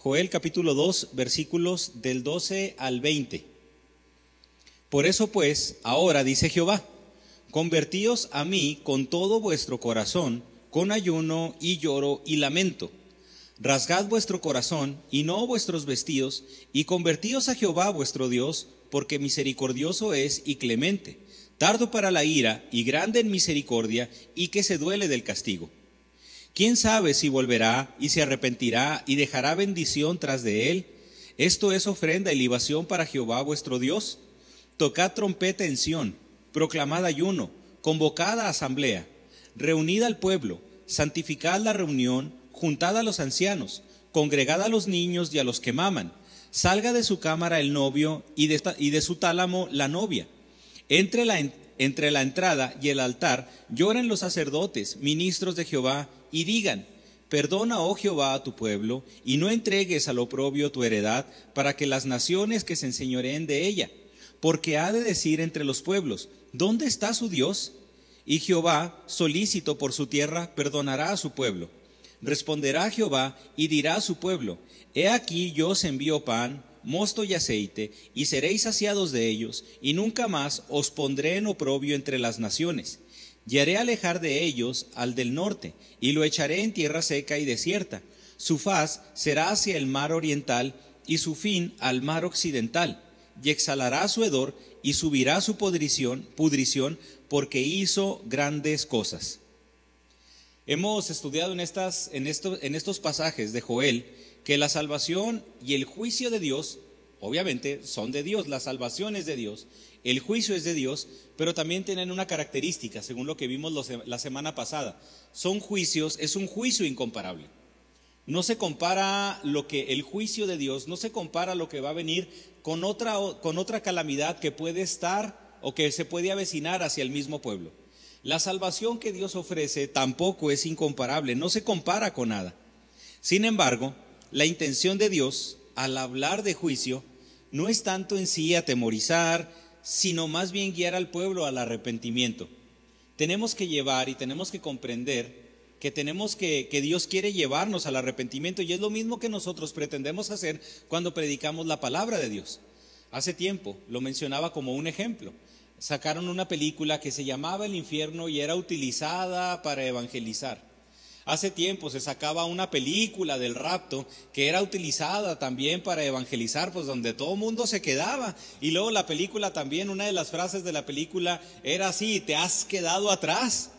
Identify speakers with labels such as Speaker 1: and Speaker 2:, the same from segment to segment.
Speaker 1: Joel capítulo 2, versículos del 12 al 20. Por eso pues, ahora dice Jehová, convertíos a mí con todo vuestro corazón, con ayuno y lloro y lamento. Rasgad vuestro corazón y no vuestros vestidos, y convertíos a Jehová vuestro Dios, porque misericordioso es y clemente, tardo para la ira y grande en misericordia, y que se duele del castigo ¿Quién sabe si volverá y se arrepentirá y dejará bendición tras de él? Esto es ofrenda y libación para Jehová vuestro Dios. Tocad trompeta en Sión, proclamad ayuno, convocad asamblea, reunid al pueblo, santificad la reunión, juntad a los ancianos, congregad a los niños y a los que maman. Salga de su cámara el novio y de, y de su tálamo la novia. Entre la, entre la entrada y el altar lloran los sacerdotes, ministros de Jehová, y digan, Perdona, oh Jehová, a tu pueblo, y no entregues al oprobio tu heredad, para que las naciones que se enseñoreen de ella. Porque ha de decir entre los pueblos, ¿dónde está su Dios? Y Jehová, solícito por su tierra, perdonará a su pueblo. Responderá Jehová y dirá a su pueblo, He aquí yo os envío pan, mosto y aceite, y seréis saciados de ellos, y nunca más os pondré en oprobio entre las naciones y haré alejar de ellos al del norte, y lo echaré en tierra seca y desierta. Su faz será hacia el mar oriental, y su fin al mar occidental, y exhalará su hedor, y subirá su pudrición, pudrición porque hizo grandes cosas. Hemos estudiado en, estas, en, en estos pasajes de Joel que la salvación y el juicio de Dios, obviamente, son de Dios, la salvación es de Dios, el juicio es de Dios, pero también tienen una característica, según lo que vimos la semana pasada. Son juicios, es un juicio incomparable. No se compara lo que el juicio de Dios, no se compara lo que va a venir con otra, con otra calamidad que puede estar o que se puede avecinar hacia el mismo pueblo. La salvación que Dios ofrece tampoco es incomparable, no se compara con nada. Sin embargo, la intención de Dios al hablar de juicio no es tanto en sí atemorizar, sino más bien guiar al pueblo al arrepentimiento. Tenemos que llevar y tenemos que comprender que tenemos que, que Dios quiere llevarnos al arrepentimiento y es lo mismo que nosotros pretendemos hacer cuando predicamos la palabra de Dios. Hace tiempo lo mencionaba como un ejemplo. Sacaron una película que se llamaba El infierno y era utilizada para evangelizar. Hace tiempo se sacaba una película del rapto que era utilizada también para evangelizar, pues donde todo el mundo se quedaba. Y luego la película también, una de las frases de la película era así, te has quedado atrás.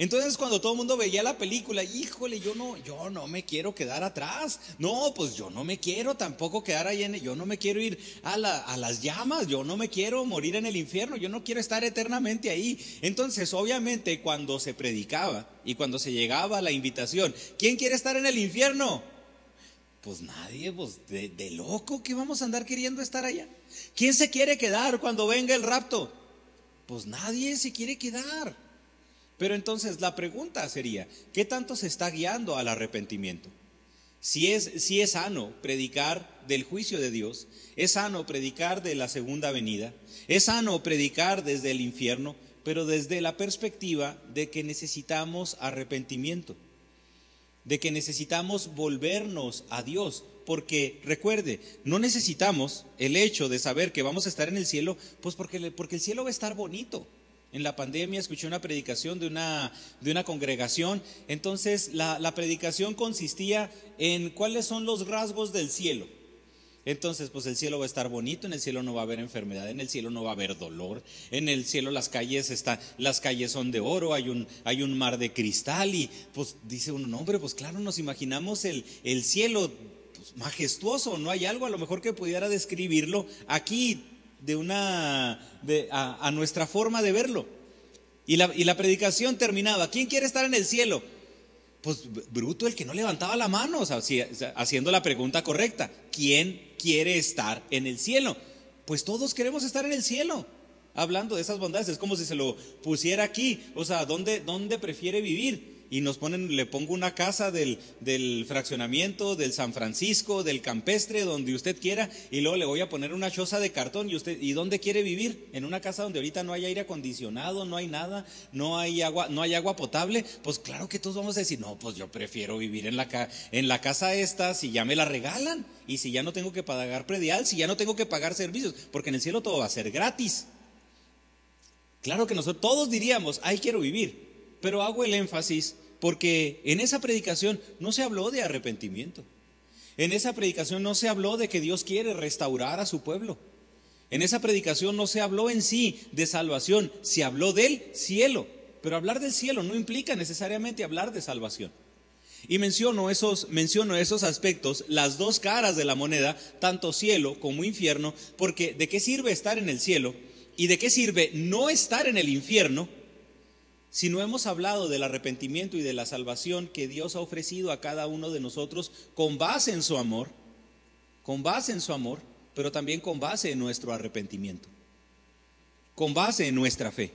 Speaker 1: Entonces cuando todo el mundo veía la película, híjole, yo no, yo no me quiero quedar atrás. No, pues yo no me quiero tampoco quedar ahí en, yo no me quiero ir a, las llamas, yo no me quiero morir en el infierno, yo no quiero estar eternamente ahí. Entonces, obviamente, cuando se predicaba y cuando se llegaba la invitación, ¿quién quiere estar en el infierno? Pues nadie, pues de, de loco que vamos a andar queriendo estar allá. ¿Quién se quiere quedar cuando venga el rapto? Pues nadie se quiere quedar. Pero entonces la pregunta sería, ¿qué tanto se está guiando al arrepentimiento? Si es, si es sano predicar del juicio de Dios, es sano predicar de la segunda venida, es sano predicar desde el infierno, pero desde la perspectiva de que necesitamos arrepentimiento, de que necesitamos volvernos a Dios, porque recuerde, no necesitamos el hecho de saber que vamos a estar en el cielo, pues porque, porque el cielo va a estar bonito. En la pandemia escuché una predicación de una, de una congregación. Entonces, la, la, predicación consistía en cuáles son los rasgos del cielo. Entonces, pues el cielo va a estar bonito, en el cielo no va a haber enfermedad, en el cielo no va a haber dolor, en el cielo las calles están, las calles son de oro, hay un, hay un mar de cristal y pues dice uno, no hombre, pues claro, nos imaginamos el, el cielo pues, majestuoso, no hay algo a lo mejor que pudiera describirlo aquí de una, de, a, nuestra forma de verlo. Y la, y la predicación terminaba, ¿quién quiere estar en el cielo? Pues bruto el que no levantaba la mano, o sea, haciendo la pregunta correcta, ¿quién quiere estar en el cielo? Pues todos queremos estar en el cielo, hablando de esas bondades, es como si se lo pusiera aquí, o sea, ¿dónde, dónde prefiere vivir? Y nos ponen, le pongo una casa del, del, fraccionamiento, del San Francisco, del campestre, donde usted quiera, y luego le voy a poner una choza de cartón y usted, ¿y dónde quiere vivir? En una casa donde ahorita no hay aire acondicionado, no hay nada, no hay agua, no hay agua potable, pues claro que todos vamos a decir, no, pues yo prefiero vivir en la, en la casa esta si ya me la regalan, y si ya no tengo que pagar predial, si ya no tengo que pagar servicios, porque en el cielo todo va a ser gratis. Claro que nosotros todos diríamos, ahí quiero vivir, pero hago el énfasis porque en esa predicación no se habló de arrepentimiento. En esa predicación no se habló de que Dios quiere restaurar a su pueblo. En esa predicación no se habló en sí de salvación, se habló del cielo. Pero hablar del cielo no implica necesariamente hablar de salvación. Y menciono esos, menciono esos aspectos, las dos caras de la moneda, tanto cielo como infierno, porque ¿de qué sirve estar en el cielo? ¿Y de qué sirve no estar en el infierno? Si no hemos hablado del arrepentimiento y de la salvación que Dios ha ofrecido a cada uno de nosotros con base en su amor, con base en su amor, pero también con base en nuestro arrepentimiento, con base en nuestra fe.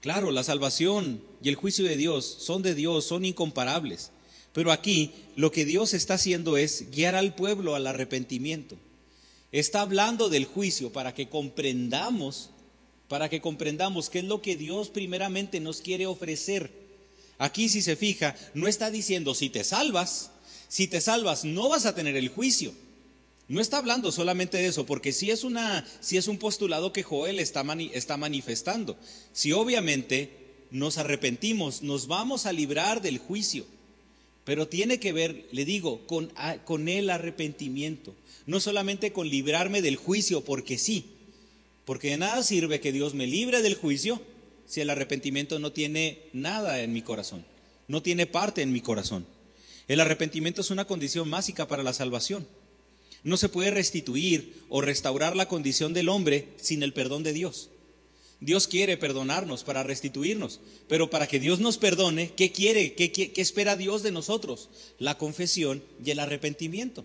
Speaker 1: Claro, la salvación y el juicio de Dios son de Dios, son incomparables, pero aquí lo que Dios está haciendo es guiar al pueblo al arrepentimiento. Está hablando del juicio para que comprendamos para que comprendamos qué es lo que Dios primeramente nos quiere ofrecer. Aquí si se fija, no está diciendo si te salvas, si te salvas no vas a tener el juicio. No está hablando solamente de eso, porque si es, una, si es un postulado que Joel está, está manifestando. Si obviamente nos arrepentimos, nos vamos a librar del juicio. Pero tiene que ver, le digo, con, con el arrepentimiento. No solamente con librarme del juicio, porque sí, porque de nada sirve que Dios me libre del juicio si el arrepentimiento no tiene nada en mi corazón, no tiene parte en mi corazón. El arrepentimiento es una condición básica para la salvación. No se puede restituir o restaurar la condición del hombre sin el perdón de Dios. Dios quiere perdonarnos para restituirnos, pero para que Dios nos perdone, ¿qué quiere? ¿Qué, qué, qué espera Dios de nosotros? La confesión y el arrepentimiento.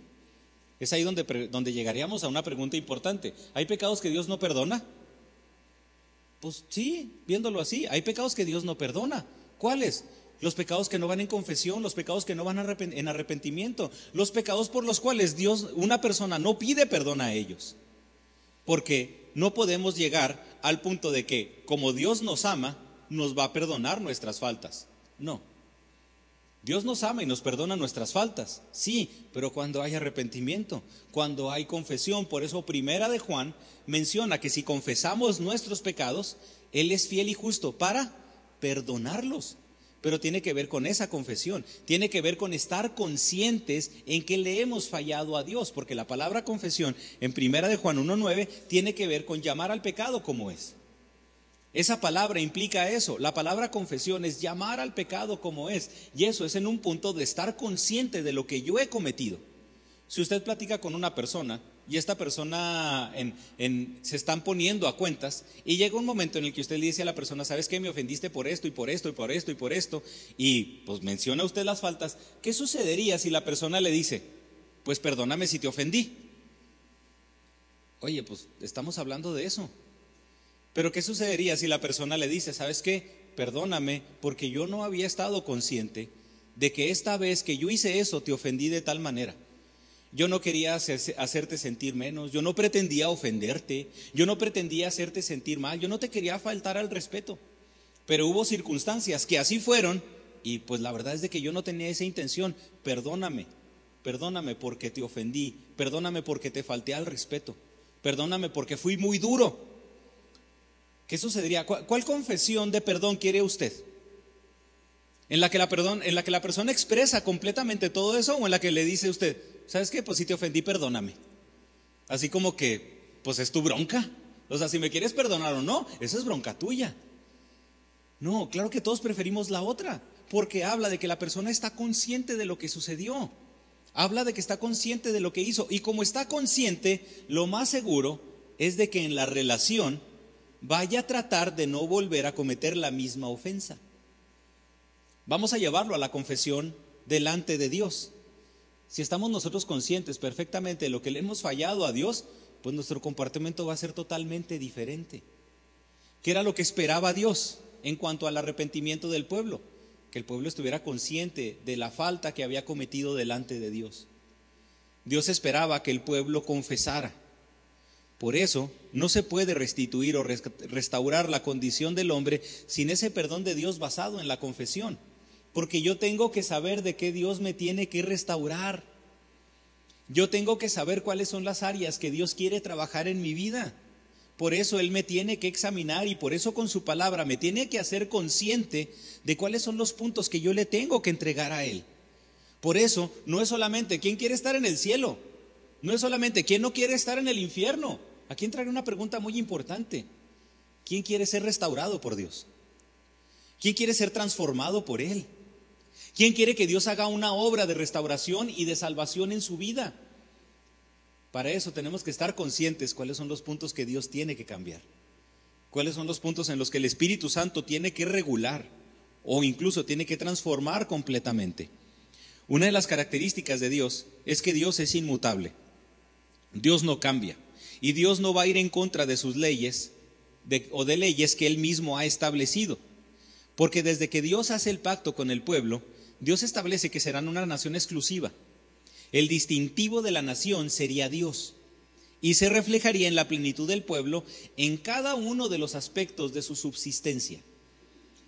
Speaker 1: Es ahí donde, donde llegaríamos a una pregunta importante. ¿Hay pecados que Dios no perdona? Pues sí, viéndolo así, hay pecados que Dios no perdona. ¿Cuáles? Los pecados que no van en confesión, los pecados que no van en arrepentimiento, los pecados por los cuales Dios, una persona no pide perdón a ellos. Porque no podemos llegar al punto de que como Dios nos ama, nos va a perdonar nuestras faltas. No. Dios nos ama y nos perdona nuestras faltas, sí, pero cuando hay arrepentimiento, cuando hay confesión, por eso primera de Juan menciona que si confesamos nuestros pecados, Él es fiel y justo para perdonarlos. Pero tiene que ver con esa confesión, tiene que ver con estar conscientes en que le hemos fallado a Dios, porque la palabra confesión en primera de Juan 1.9 tiene que ver con llamar al pecado como es. Esa palabra implica eso. La palabra confesión es llamar al pecado como es. Y eso es en un punto de estar consciente de lo que yo he cometido. Si usted platica con una persona y esta persona se están poniendo a cuentas y llega un momento en el que usted le dice a la persona, ¿sabes qué? Me ofendiste por esto y por esto y por esto y por esto. Y pues menciona usted las faltas. ¿Qué sucedería si la persona le dice, pues perdóname si te ofendí? Oye, pues estamos hablando de eso. Pero ¿qué sucedería si la persona le dice, sabes qué? Perdóname porque yo no había estado consciente de que esta vez que yo hice eso te ofendí de tal manera. Yo no quería hacerte sentir menos, yo no pretendía ofenderte, yo no pretendía hacerte sentir mal, yo no te quería faltar al respeto. Pero hubo circunstancias que así fueron y pues la verdad es de que yo no tenía esa intención. Perdóname, perdóname porque te ofendí, perdóname porque te falté al respeto, perdóname porque fui muy duro. ¿Qué sucedería? ¿Cuál, confesión de perdón quiere usted? ¿En la, que la perdón, ¿En la que la persona expresa completamente todo eso o en la que le dice usted, ¿sabes qué? Pues si te ofendí, perdóname. Así como que, pues es tu bronca. O sea, si me quieres perdonar o no, esa es bronca tuya. No, claro que todos preferimos la otra, porque habla de que la persona está consciente de lo que sucedió. Habla de que está consciente de lo que hizo. Y como está consciente, lo más seguro es de que en la relación vaya a tratar de no volver a cometer la misma ofensa. Vamos a llevarlo a la confesión delante de Dios. Si estamos nosotros conscientes perfectamente de lo que le hemos fallado a Dios, pues nuestro comportamiento va a ser totalmente diferente. ¿Qué era lo que esperaba Dios en cuanto al arrepentimiento del pueblo? que el pueblo estuviera consciente de la falta que había cometido delante de Dios. Dios esperaba que el pueblo confesara. Por eso no se puede restituir o restaurar la condición del hombre sin ese perdón de Dios basado en la confesión. Porque yo tengo que saber de qué Dios me tiene que restaurar. Yo tengo que saber cuáles son las áreas que Dios quiere trabajar en mi vida. Por eso Él me tiene que examinar y por eso con su palabra me tiene que hacer consciente de cuáles son los puntos que yo le tengo que entregar a Él. Por eso no es solamente quién quiere estar en el cielo, no es solamente quién no quiere estar en el infierno. Aquí entraré una pregunta muy importante. ¿Quién quiere ser restaurado por Dios? ¿Quién quiere ser transformado por Él? ¿Quién quiere que Dios haga una obra de restauración y de salvación en su vida? Para eso tenemos que estar conscientes cuáles son los puntos que Dios tiene que cambiar, cuáles son los puntos en los que el Espíritu Santo tiene que regular o incluso tiene que transformar completamente. Una de las características de Dios es que Dios es inmutable. Dios no cambia y Dios no va a ir en contra de sus leyes o de leyes que Él mismo ha establecido. Porque desde que Dios hace el pacto con el pueblo, Dios establece que serán una nación exclusiva. El distintivo de la nación sería Dios y se reflejaría en la plenitud del pueblo en cada uno de los aspectos de su subsistencia.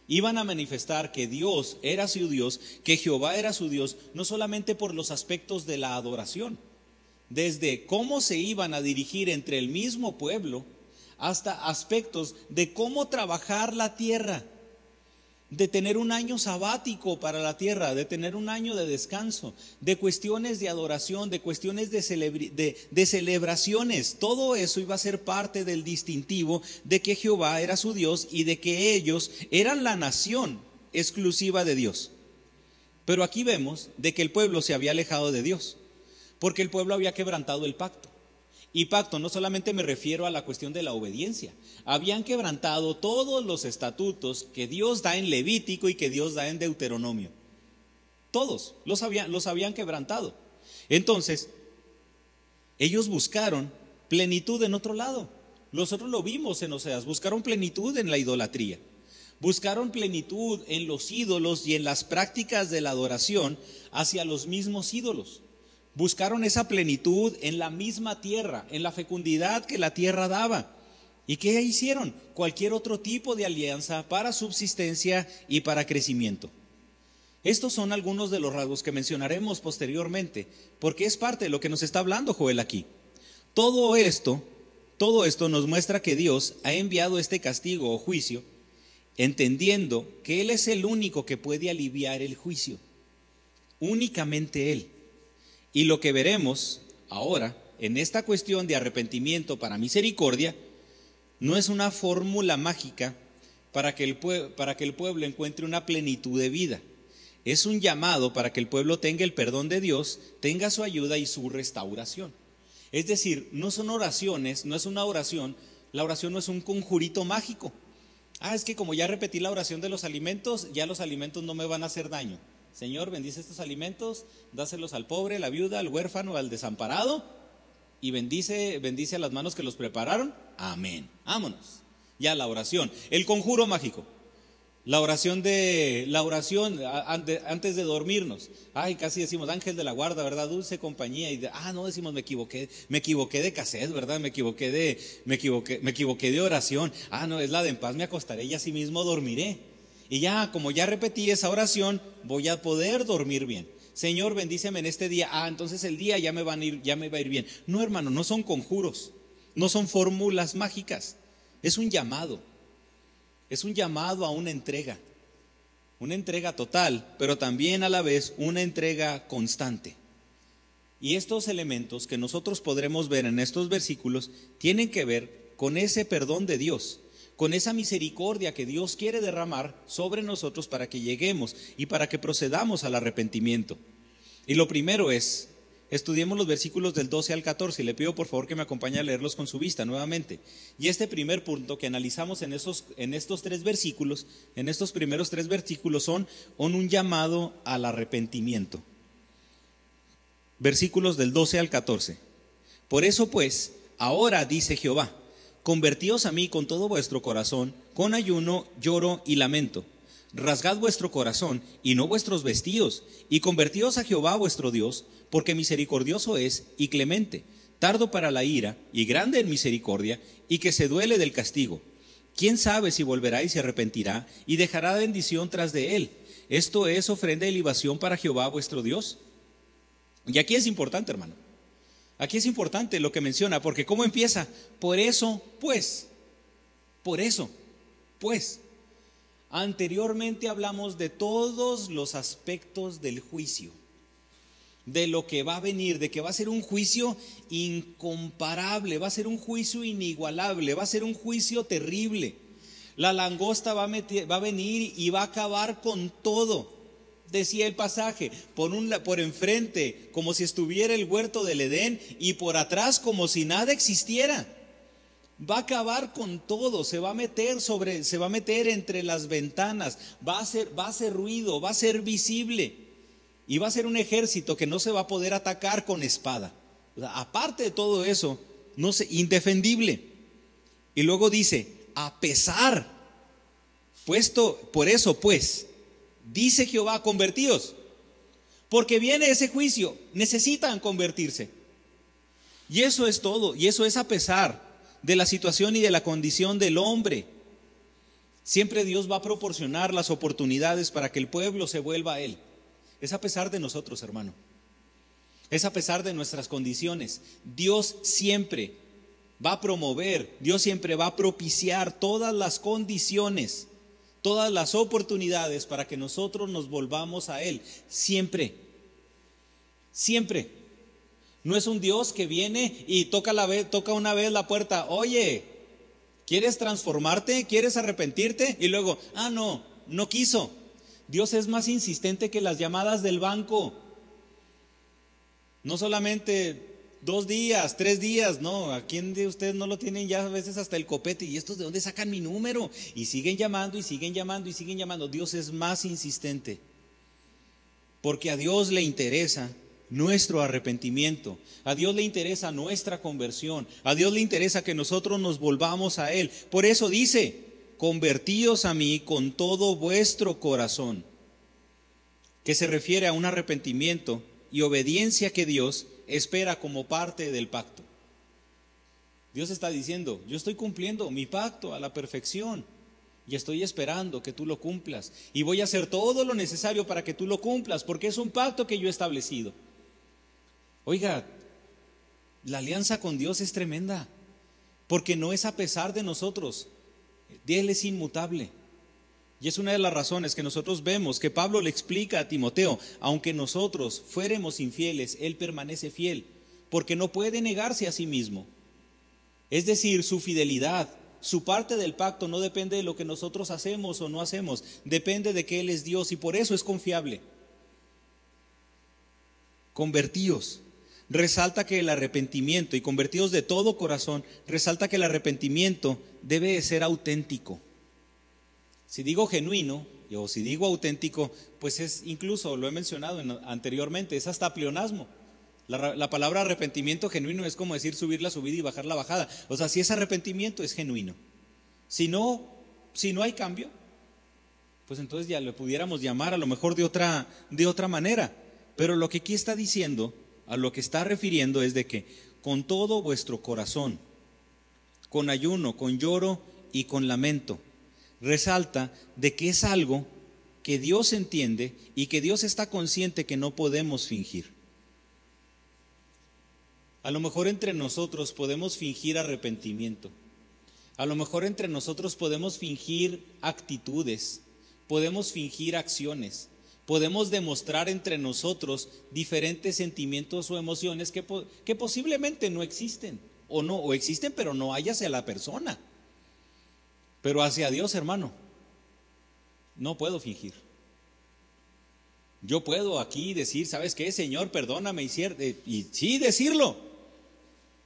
Speaker 1: Iban a manifestar que Dios era su Dios, que Jehová era su Dios, no solamente por los aspectos de la adoración, desde cómo se iban a dirigir entre el mismo pueblo hasta aspectos de cómo trabajar la tierra de tener un año sabático para la tierra, de tener un año de descanso, de cuestiones de adoración, de cuestiones de, celebraciones. Todo eso iba a ser parte del distintivo de que Jehová era su Dios y de que ellos eran la nación exclusiva de Dios. Pero aquí vemos de que el pueblo se había alejado de Dios, porque el pueblo había quebrantado el pacto. Y pacto no solamente me refiero a la cuestión de la obediencia. Habían quebrantado todos los estatutos que Dios da en Levítico y que Dios da en Deuteronomio. Todos los habían, los habían quebrantado. Entonces, ellos buscaron plenitud en otro lado. Nosotros lo vimos en Oseas, buscaron plenitud en la idolatría. Buscaron plenitud en los ídolos y en las prácticas de la adoración hacia los mismos ídolos. Buscaron esa plenitud en la misma tierra, en la fecundidad que la tierra daba. ¿Y qué hicieron? Cualquier otro tipo de alianza para subsistencia y para crecimiento. Estos son algunos de los rasgos que mencionaremos posteriormente, porque es parte de lo que nos está hablando Joel aquí. Todo esto, todo esto nos muestra que Dios ha enviado este castigo o juicio, entendiendo que Él es el único que puede aliviar el juicio. Únicamente Él. Y lo que veremos ahora en esta cuestión de arrepentimiento para misericordia no es una fórmula mágica para que, el para que el pueblo encuentre una plenitud de vida. Es un llamado para que el pueblo tenga el perdón de Dios, tenga su ayuda y su restauración. Es decir, no son oraciones, no es una oración, la oración no es un conjurito mágico. Ah, es que como ya repetí la oración de los alimentos, ya los alimentos no me van a hacer daño. Señor, bendice estos alimentos, dáselos al pobre, la viuda, al huérfano, al desamparado, y bendice, bendice a las manos que los prepararon. Amén. Vámonos. Ya la oración. El conjuro mágico. La oración de la oración antes de dormirnos. Ay, casi decimos ángel de la guarda, ¿verdad? Dulce compañía y ah, no decimos me equivoqué, me equivoqué de cassette, ¿verdad? Me equivoqué de me equivoqué, me equivoqué de oración. Ah, no, es la de en paz me acostaré y así mismo dormiré. Y ya, como ya repetí esa oración, voy a poder dormir bien. Señor, bendíceme en este día. Ah, entonces el día ya me, van a ir, ya me va a ir bien. No, hermano, no son conjuros, no son fórmulas mágicas. Es un llamado. Es un llamado a una entrega. Una entrega total, pero también a la vez una entrega constante. Y estos elementos que nosotros podremos ver en estos versículos tienen que ver con ese perdón de Dios con esa misericordia que Dios quiere derramar sobre nosotros para que lleguemos y para que procedamos al arrepentimiento. Y lo primero es, estudiemos los versículos del 12 al 14 y le pido por favor que me acompañe a leerlos con su vista nuevamente. Y este primer punto que analizamos en, en estos tres versículos, en estos primeros tres versículos son un llamado al arrepentimiento. Versículos del 12 al 14. Por eso pues, ahora dice Jehová, Convertíos a mí con todo vuestro corazón, con ayuno, lloro y lamento. rasgad vuestro corazón y no vuestros vestidos, y convertíos a Jehová vuestro Dios, porque misericordioso es y clemente, tardo para la ira y grande en misericordia, y que se duele del castigo. ¿Quién sabe si volverá y se arrepentirá y dejará bendición tras de él? Esto es ofrenda y libación para Jehová vuestro Dios. Y aquí es importante, hermano. Aquí es importante lo que menciona, porque ¿cómo empieza? Por eso, pues, por eso, pues. Anteriormente hablamos de todos los aspectos del juicio, de lo que va a venir, de que va a ser un juicio incomparable, va a ser un juicio inigualable, va a ser un juicio terrible. La langosta va a, va a venir y va a acabar con todo decía el pasaje, por, un, por enfrente como si estuviera el huerto del Edén y por atrás como si nada existiera. Va a acabar con todo, se va a meter sobre, se va a meter entre las ventanas, va a hacer, va a ruido, va a ser visible y va a ser un ejército que no se va a poder atacar con espada. aparte de todo eso, no sé, indefendible. Y luego dice, a pesar, puesto por eso pues, Dice Jehová, convertíos, porque viene ese juicio, necesitan convertirse. Y eso es todo, y eso es a pesar de la situación y de la condición del hombre. Siempre Dios va a proporcionar las oportunidades para que el pueblo se vuelva a Él. Es a pesar de nosotros, hermano. Es a pesar de nuestras condiciones. Dios siempre va a promover, Dios siempre va a propiciar todas las condiciones todas las oportunidades para que nosotros nos volvamos a Él. Siempre. Siempre. No es un Dios que viene y toca, una vez la puerta. Oye, ¿quieres transformarte? ¿Quieres arrepentirte? Y luego, ah, no, no quiso. Dios es más insistente que las llamadas del banco. No solamente dos días, tres días, no, ¿a quién de ustedes no lo tienen ya a veces hasta el copete? ¿Y estos de dónde sacan mi número? Y siguen llamando y siguen llamando y siguen llamando. Dios es más insistente, porque a Dios le interesa nuestro arrepentimiento, a Dios le interesa nuestra conversión, a Dios le interesa que nosotros nos volvamos a Él. Por eso dice, convertíos a mí con todo vuestro corazón, que se refiere a un arrepentimiento y obediencia que Dios espera como parte del pacto. Dios está diciendo, yo estoy cumpliendo mi pacto a la perfección y estoy esperando que tú lo cumplas y voy a hacer todo lo necesario para que tú lo cumplas porque es un pacto que yo he establecido. Oiga, la alianza con Dios es tremenda porque no es a pesar de nosotros, Él es inmutable. Y es una de las razones que nosotros vemos que Pablo le explica a Timoteo, aunque nosotros fuéramos infieles, Él permanece fiel, porque no puede negarse a sí mismo. Es decir, su fidelidad, su parte del pacto no depende de lo que nosotros hacemos o no hacemos, depende de que Él es Dios y por eso es confiable. Convertíos. Resalta que el arrepentimiento, y convertidos de todo corazón, resalta que el arrepentimiento debe ser auténtico. Si digo genuino o si digo auténtico, pues es incluso, lo he mencionado anteriormente, es hasta pleonasmo. La, palabra arrepentimiento genuino es como decir subir la subida y bajar la bajada. O sea, si es arrepentimiento, es genuino. Si no, si no hay cambio, pues entonces ya lo pudiéramos llamar a lo mejor de otra, de otra manera. Pero lo que aquí está diciendo, a lo que está refiriendo es de que con todo vuestro corazón, con ayuno, con lloro y con lamento, resalta de que es algo que Dios entiende y que Dios está consciente que no podemos fingir. A lo mejor entre nosotros podemos fingir arrepentimiento. A lo mejor entre nosotros podemos fingir actitudes, podemos fingir acciones, podemos demostrar entre nosotros diferentes sentimientos o emociones que, posiblemente no existen o no o existen pero no hay hacia la persona. Pero hacia Dios, hermano, no puedo fingir. Yo puedo aquí decir, ¿sabes qué, Señor? Perdóname y, y sí decirlo.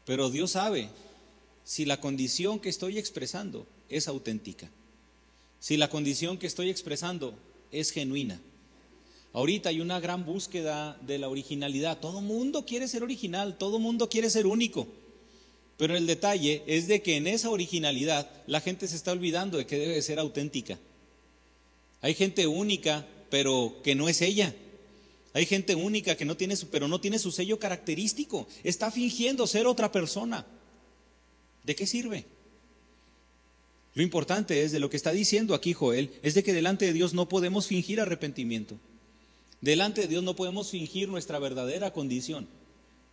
Speaker 1: Pero Dios sabe si la condición que estoy expresando es auténtica. Si la condición que estoy expresando es genuina. Ahorita hay una gran búsqueda de la originalidad. Todo mundo quiere ser original, todo mundo quiere ser único. Pero el detalle es de que en esa originalidad la gente se está olvidando de que debe ser auténtica. Hay gente única, pero que no es ella. Hay gente única que no tiene su, pero no tiene su sello característico. Está fingiendo ser otra persona. ¿De qué sirve? Lo importante es de lo que está diciendo aquí Joel, es de que delante de Dios no podemos fingir arrepentimiento. Delante de Dios no podemos fingir nuestra verdadera condición.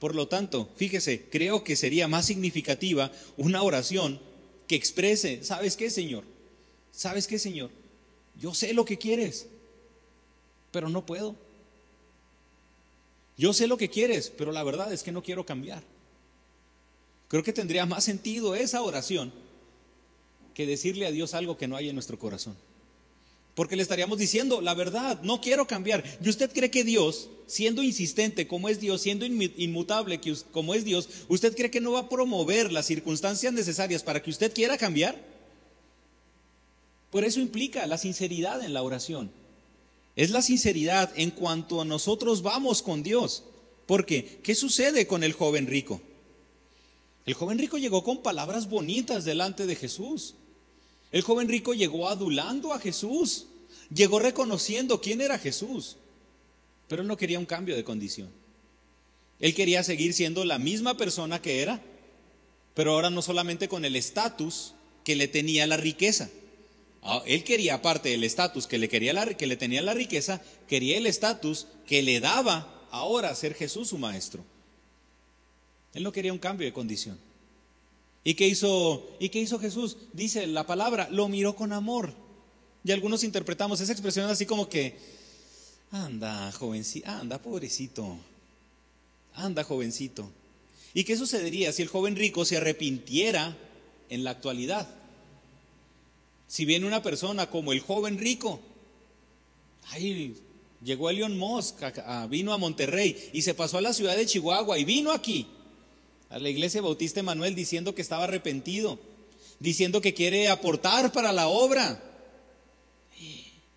Speaker 1: Por lo tanto, fíjese, creo que sería más significativa una oración que exprese, ¿sabes qué, Señor? ¿Sabes qué, Señor? Yo sé lo que quieres, pero no puedo. Yo sé lo que quieres, pero la verdad es que no quiero cambiar. Creo que tendría más sentido esa oración que decirle a Dios algo que no hay en nuestro corazón. Porque le estaríamos diciendo, la verdad, no quiero cambiar. ¿Y usted cree que Dios, siendo insistente como es Dios, siendo inmutable como es Dios, usted cree que no va a promover las circunstancias necesarias para que usted quiera cambiar? Por eso implica la sinceridad en la oración. Es la sinceridad en cuanto a nosotros vamos con Dios. Porque, ¿qué sucede con el joven rico? El joven rico llegó con palabras bonitas delante de Jesús. El joven rico llegó adulando a Jesús, llegó reconociendo quién era Jesús, pero no quería un cambio de condición. Él quería seguir siendo la misma persona que era, pero ahora no solamente con el estatus que le tenía la riqueza. Ah, él quería, aparte del estatus que le, que le tenía la riqueza, quería el estatus que le daba ahora ser Jesús su maestro. Él no quería un cambio de condición. ¿Y qué hizo, ¿Y qué hizo Jesús? Dice la palabra, lo miró con amor. Y algunos interpretamos esa expresión así como que, anda, jovencito, anda, pobrecito, anda, jovencito. ¿Y qué sucedería si el joven rico se arrepintiera en la actualidad? Si viene una persona como el joven rico, ay, llegó Elon Musk, vino a Monterrey y se pasó a la ciudad de Chihuahua y vino aquí a la iglesia Bautista Emanuel diciendo que estaba arrepentido, diciendo que quiere aportar para la obra.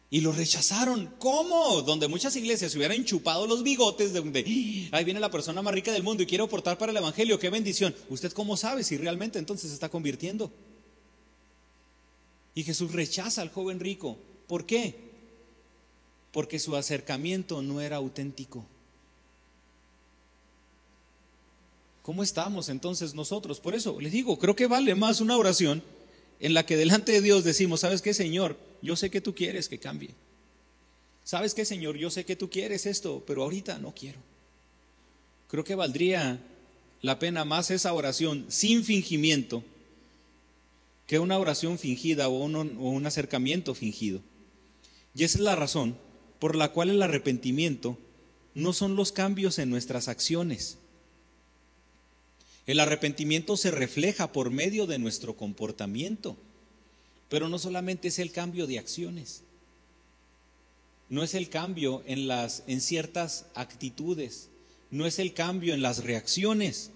Speaker 1: Y lo rechazaron. ¿Cómo? Donde muchas iglesias se hubieran chupado los bigotes de donde ahí viene la persona más rica del mundo y quiere aportar para el evangelio. Qué bendición. ¿Usted cómo sabe si realmente entonces se está convirtiendo? Y Jesús rechaza al joven rico. ¿Por qué? Porque su acercamiento no era auténtico. ¿Cómo estamos entonces nosotros? Por eso les digo, creo que vale más una oración en la que delante de Dios decimos, ¿sabes qué, Señor? Yo sé que tú quieres que cambie. ¿Sabes qué, Señor? Yo sé que tú quieres esto, pero ahorita no quiero. Creo que valdría la pena más esa oración sin fingimiento que una oración fingida o un, acercamiento fingido. Y esa es la razón por la cual el arrepentimiento no son los cambios en nuestras acciones el arrepentimiento se refleja por medio de nuestro comportamiento, pero no solamente es el cambio de acciones, no es el cambio en, las, en ciertas actitudes, no es el cambio en las reacciones,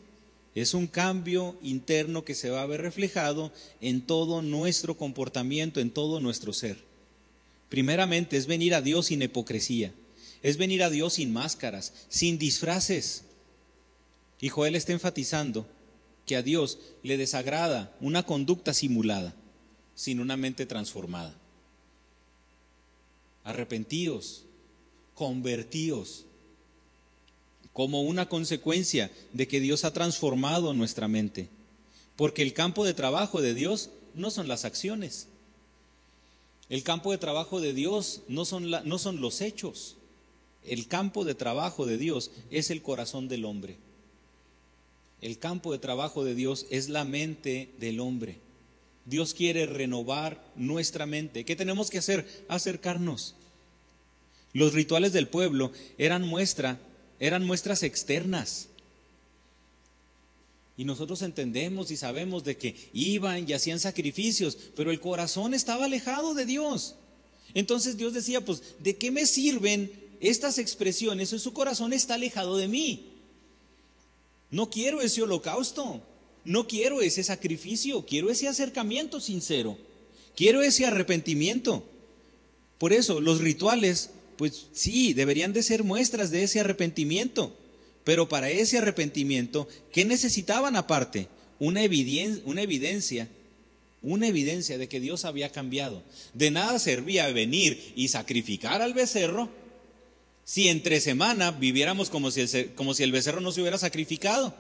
Speaker 1: es un cambio interno que se va a ver reflejado en todo nuestro comportamiento, en todo nuestro ser. Primeramente es venir a Dios sin hipocresía, es venir a Dios sin máscaras, sin disfraces. Y Joel está enfatizando que a Dios le desagrada una conducta simulada, sin una mente transformada. Arrepentíos, convertíos, como una consecuencia de que Dios ha transformado nuestra mente. Porque el campo de trabajo de Dios no son las acciones. El campo de trabajo de Dios no son, no son los hechos. El campo de trabajo de Dios es el corazón del hombre. El campo de trabajo de Dios es la mente del hombre. Dios quiere renovar nuestra mente. ¿Qué tenemos que hacer? Acercarnos. Los rituales del pueblo eran muestra, eran muestras externas. Y nosotros entendemos y sabemos de que iban y hacían sacrificios, pero el corazón estaba alejado de Dios. Entonces Dios decía, pues, ¿de qué me sirven estas expresiones? Su corazón está alejado de mí. No quiero ese holocausto, no quiero ese sacrificio, quiero ese acercamiento sincero, quiero ese arrepentimiento. Por eso los rituales, pues sí, deberían de ser muestras de ese arrepentimiento, pero para ese arrepentimiento, ¿qué necesitaban aparte? Una una evidencia una evidencia de que Dios había cambiado. De nada servía venir y sacrificar al becerro si entre semana viviéramos como si, el, como si el becerro no se hubiera sacrificado.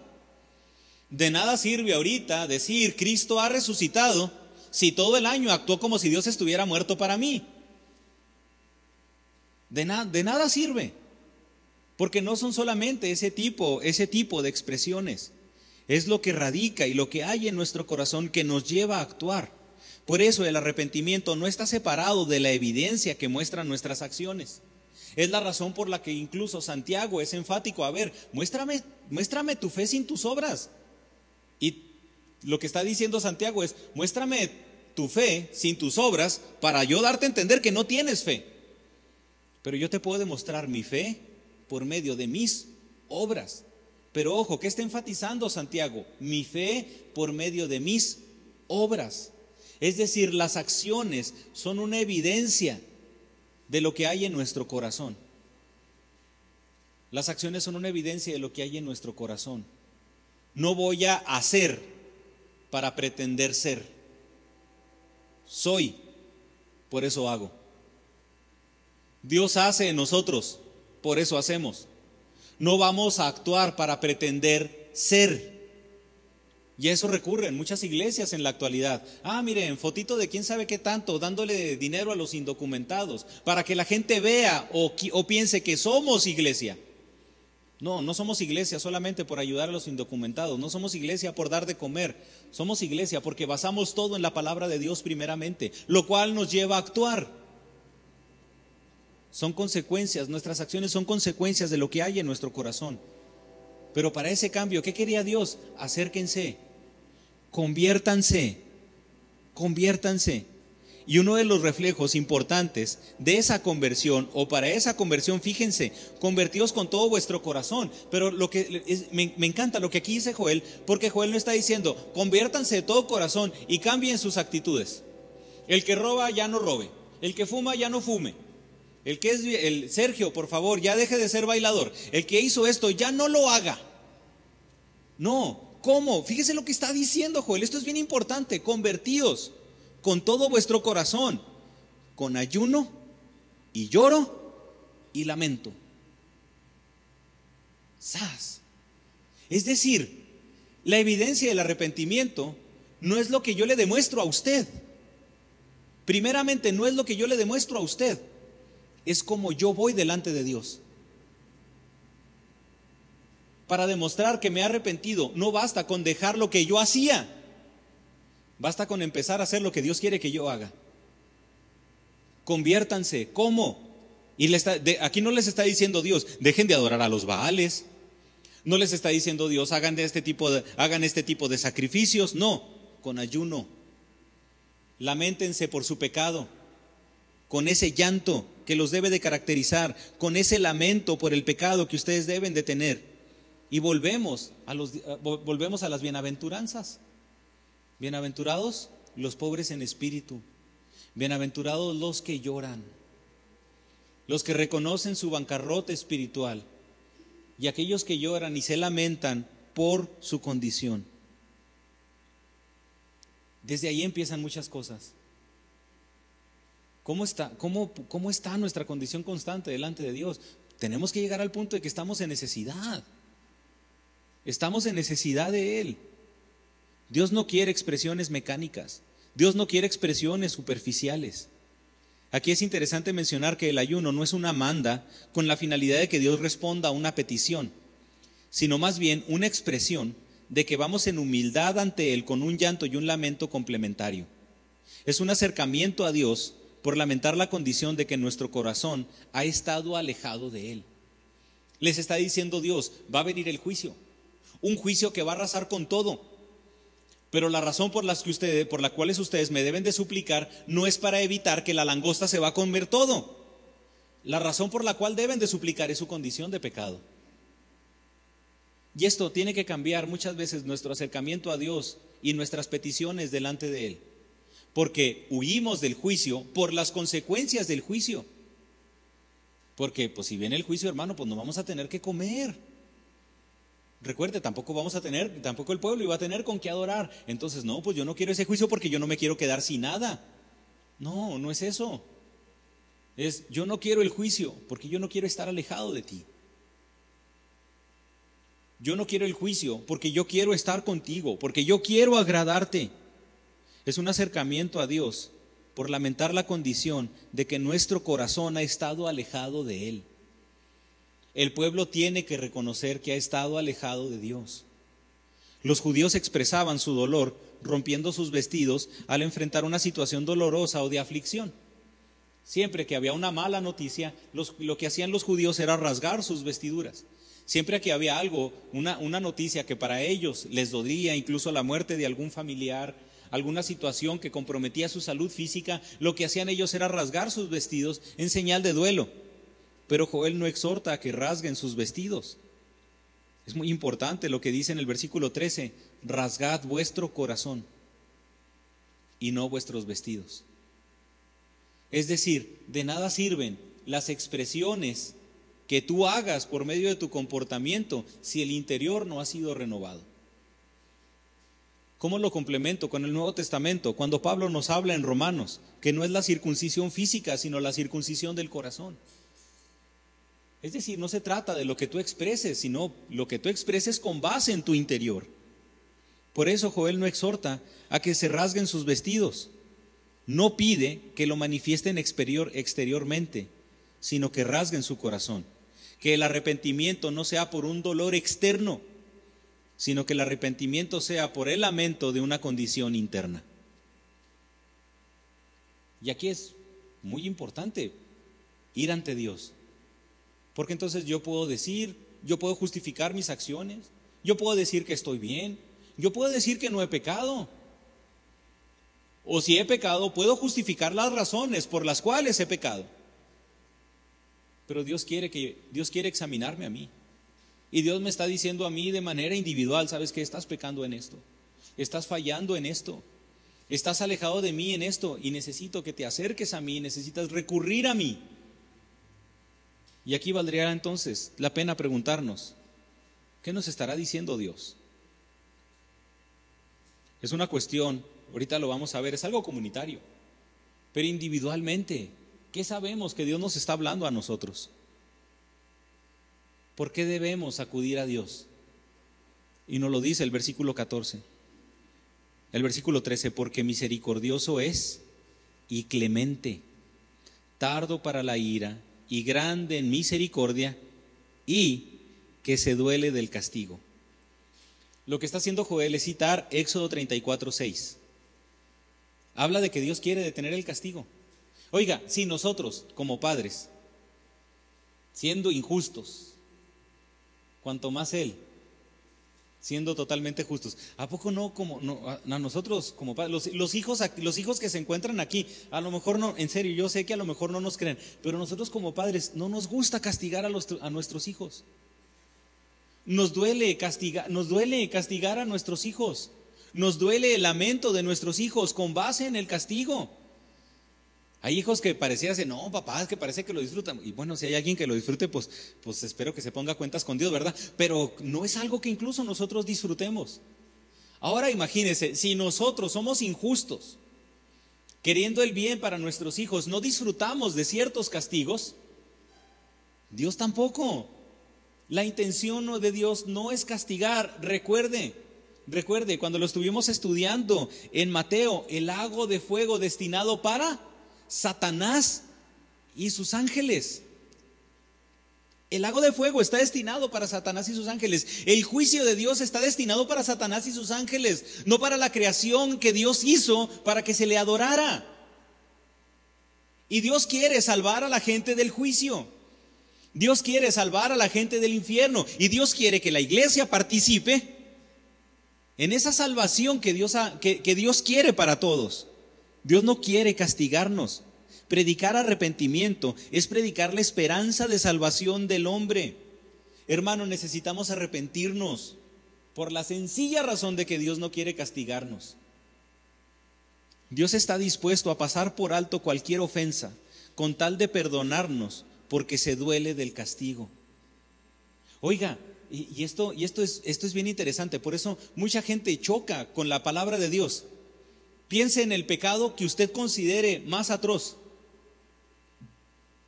Speaker 1: De nada sirve ahorita decir Cristo ha resucitado si todo el año actuó como si Dios estuviera muerto para mí. De, de nada sirve. Porque no son solamente ese tipo, ese tipo de expresiones. Es lo que radica y lo que hay en nuestro corazón que nos lleva a actuar. Por eso el arrepentimiento no está separado de la evidencia que muestran nuestras acciones. Es la razón por la que incluso Santiago es enfático. A ver, muéstrame, muéstrame tu fe sin tus obras. Y lo que está diciendo Santiago es, muéstrame tu fe sin tus obras para yo darte a entender que no tienes fe. Pero yo te puedo demostrar mi fe por medio de mis obras. Pero ojo, ¿qué está enfatizando Santiago? Mi fe por medio de mis obras. Es decir, las acciones son una evidencia de lo que hay en nuestro corazón. Las acciones son una evidencia de lo que hay en nuestro corazón. No voy a hacer para pretender ser. Soy, por eso hago. Dios hace en nosotros, por eso hacemos. No vamos a actuar para pretender ser. Y eso recurre en muchas iglesias en la actualidad. Ah, miren, fotito de quién sabe qué tanto, dándole dinero a los indocumentados, para que la gente vea o, o piense que somos iglesia. No, no somos iglesia solamente por ayudar a los indocumentados, no somos iglesia por dar de comer, somos iglesia porque basamos todo en la palabra de Dios primeramente, lo cual nos lleva a actuar. Son consecuencias, nuestras acciones son consecuencias de lo que hay en nuestro corazón. Pero para ese cambio, ¿qué quería Dios? Acérquense, conviértanse, conviértanse. Y uno de los reflejos importantes de esa conversión, o para esa conversión, fíjense, convertidos con todo vuestro corazón. Pero lo que me, me, encanta lo que aquí dice Joel, porque Joel no está diciendo, conviértanse de todo corazón y cambien sus actitudes. El que roba ya no robe, el que fuma ya no fume. El que es el Sergio, por favor, ya deje de ser bailador. El que hizo esto ya no lo haga. No, ¿cómo? Fíjese lo que está diciendo Joel, esto es bien importante, convertidos con todo vuestro corazón, con ayuno y lloro y lamento. ¡Sas! Es decir, la evidencia del arrepentimiento no es lo que yo le demuestro a usted. Primeramente, no es lo que yo le demuestro a usted, es como yo voy delante de Dios. Para demostrar que me he arrepentido, no basta con dejar lo que yo hacía. Basta con empezar a hacer lo que Dios quiere que yo haga. Conviértanse. ¿Cómo? Y aquí no les está diciendo Dios, dejen de adorar a los Baales. No les está diciendo Dios, hagan, de este tipo de, hagan este tipo de sacrificios. No, con ayuno. Lamentense por su pecado. Con ese llanto que los debe de caracterizar, con ese lamento por el pecado que ustedes deben de tener. Y volvemos a, los, volvemos a las bienaventuranzas. Bienaventurados los pobres en espíritu. Bienaventurados los que lloran. Los que reconocen su bancarrota espiritual. Y aquellos que lloran y se lamentan por su condición. Desde ahí empiezan muchas cosas. ¿Cómo está, ¿Cómo está nuestra condición constante delante de Dios? Tenemos que llegar al punto de que estamos en necesidad. Estamos en necesidad de Él. Dios no quiere expresiones mecánicas. Dios no quiere expresiones superficiales. Aquí es interesante mencionar que el ayuno no es una manda con la finalidad de que Dios responda a una petición, sino más bien una expresión de que vamos en humildad ante Él con un llanto y un lamento complementario. Es un acercamiento a Dios por lamentar la condición de que nuestro corazón ha estado alejado de Él. Les está diciendo Dios, va a venir el juicio, un juicio que va a arrasar con todo, pero la razón por, las que ustedes, por la cual ustedes me deben de suplicar no es para evitar que la langosta se va a comer todo. La razón por la cual deben de suplicar es su condición de pecado. Y esto tiene que cambiar muchas veces nuestro acercamiento a Dios y nuestras peticiones delante de Él. Porque huimos del juicio por las consecuencias del juicio. Porque pues si viene el juicio, hermano, pues nos vamos a tener que comer. Recuerde, tampoco vamos a tener, tampoco el pueblo iba a tener con qué adorar. Entonces, no, pues yo no quiero ese juicio porque yo no me quiero quedar sin nada. No, no es eso. Es, yo no quiero el juicio porque yo no quiero estar alejado de ti. Yo no quiero el juicio porque yo quiero estar contigo, porque yo quiero agradarte. Es un acercamiento a Dios por lamentar la condición de que nuestro corazón ha estado alejado de Él. El pueblo tiene que reconocer que ha estado alejado de Dios. Los judíos expresaban su dolor rompiendo sus vestidos al enfrentar una situación dolorosa o de aflicción. Siempre que había una mala noticia, lo que hacían los judíos era rasgar sus vestiduras. Siempre que había algo, una, una noticia que para ellos les dolía, incluso la muerte de algún familiar, alguna situación que comprometía su salud física, lo que hacían ellos era rasgar sus vestidos en señal de duelo. Pero Joel no exhorta a que rasguen sus vestidos. Es muy importante lo que dice en el versículo 13, rasgad vuestro corazón y no vuestros vestidos. Es decir, de nada sirven las expresiones que tú hagas por medio de tu comportamiento si el interior no ha sido renovado. ¿Cómo lo complemento con el Nuevo Testamento? Cuando Pablo nos habla en Romanos que no es la circuncisión física, sino la circuncisión del corazón. Es decir, no se trata de lo que tú expreses, sino lo que tú expreses con base en tu interior. Por eso Joel no exhorta a que se rasguen sus vestidos. No pide que lo manifiesten exterior, exteriormente, sino que rasguen su corazón. Que el arrepentimiento no sea por un dolor externo, sino que el arrepentimiento sea por el lamento de una condición interna. Y aquí es muy importante ir ante Dios. Porque entonces yo puedo decir, yo puedo justificar mis acciones, yo puedo decir que estoy bien, yo puedo decir que no he pecado. O si he pecado, puedo justificar las razones por las cuales he pecado. Pero Dios quiere que Dios quiere examinarme a mí. Y Dios me está diciendo a mí de manera individual, ¿sabes qué? Estás pecando en esto. Estás fallando en esto. Estás alejado de mí en esto y necesito que te acerques a mí, necesitas recurrir a mí. Y aquí valdría entonces la pena preguntarnos, ¿qué nos estará diciendo Dios? Es una cuestión, ahorita lo vamos a ver, es algo comunitario, pero individualmente, ¿qué sabemos que Dios nos está hablando a nosotros? ¿Por qué debemos acudir a Dios? Y nos lo dice el versículo 14. El versículo 13, porque misericordioso es y clemente, tardo para la ira y grande en misericordia y que se duele del castigo. Lo que está haciendo Joel es citar Éxodo 34, 6. Habla de que Dios quiere detener el castigo. Oiga, si nosotros como padres, siendo injustos, cuanto más Él, siendo totalmente justos. ¿A poco no como a, nosotros como padres, los, hijos los hijos que se encuentran aquí, a lo mejor no, en serio, yo sé que a lo mejor no nos creen, pero nosotros como padres no nos gusta castigar a, los, a nuestros hijos. Nos duele castigar, nos duele castigar a nuestros hijos. Nos duele el lamento de nuestros hijos con base en el castigo. Hay hijos que parecían no, papá, es que parece que lo disfrutan. Y bueno, si hay alguien que lo disfrute, pues, pues espero que se ponga cuentas con Dios, ¿verdad? Pero no es algo que incluso nosotros disfrutemos. Ahora imagínense, si nosotros somos injustos, queriendo el bien para nuestros hijos, no disfrutamos de ciertos castigos, Dios tampoco. La intención de Dios no es castigar, recuerde. Recuerde, cuando lo estuvimos estudiando en Mateo, el lago de fuego destinado para Satanás y sus ángeles. El lago de fuego está destinado para Satanás y sus ángeles. El juicio de Dios está destinado para Satanás y sus ángeles, no para la creación que Dios hizo para que se le adorara. Y Dios quiere salvar a la gente del juicio. Dios quiere salvar a la gente del infierno. Y Dios quiere que la iglesia participe en esa salvación que Dios, que, que Dios quiere para todos. Dios no quiere castigarnos. Predicar arrepentimiento es predicar la esperanza de salvación del hombre. Hermano, necesitamos arrepentirnos por la sencilla razón de que Dios no quiere castigarnos. Dios está dispuesto a pasar por alto cualquier ofensa con tal de perdonarnos porque se duele del castigo. Oiga, y, esto, y esto, es, esto es bien interesante, por eso mucha gente choca con la palabra de Dios. Piense en el pecado que usted considere más atroz.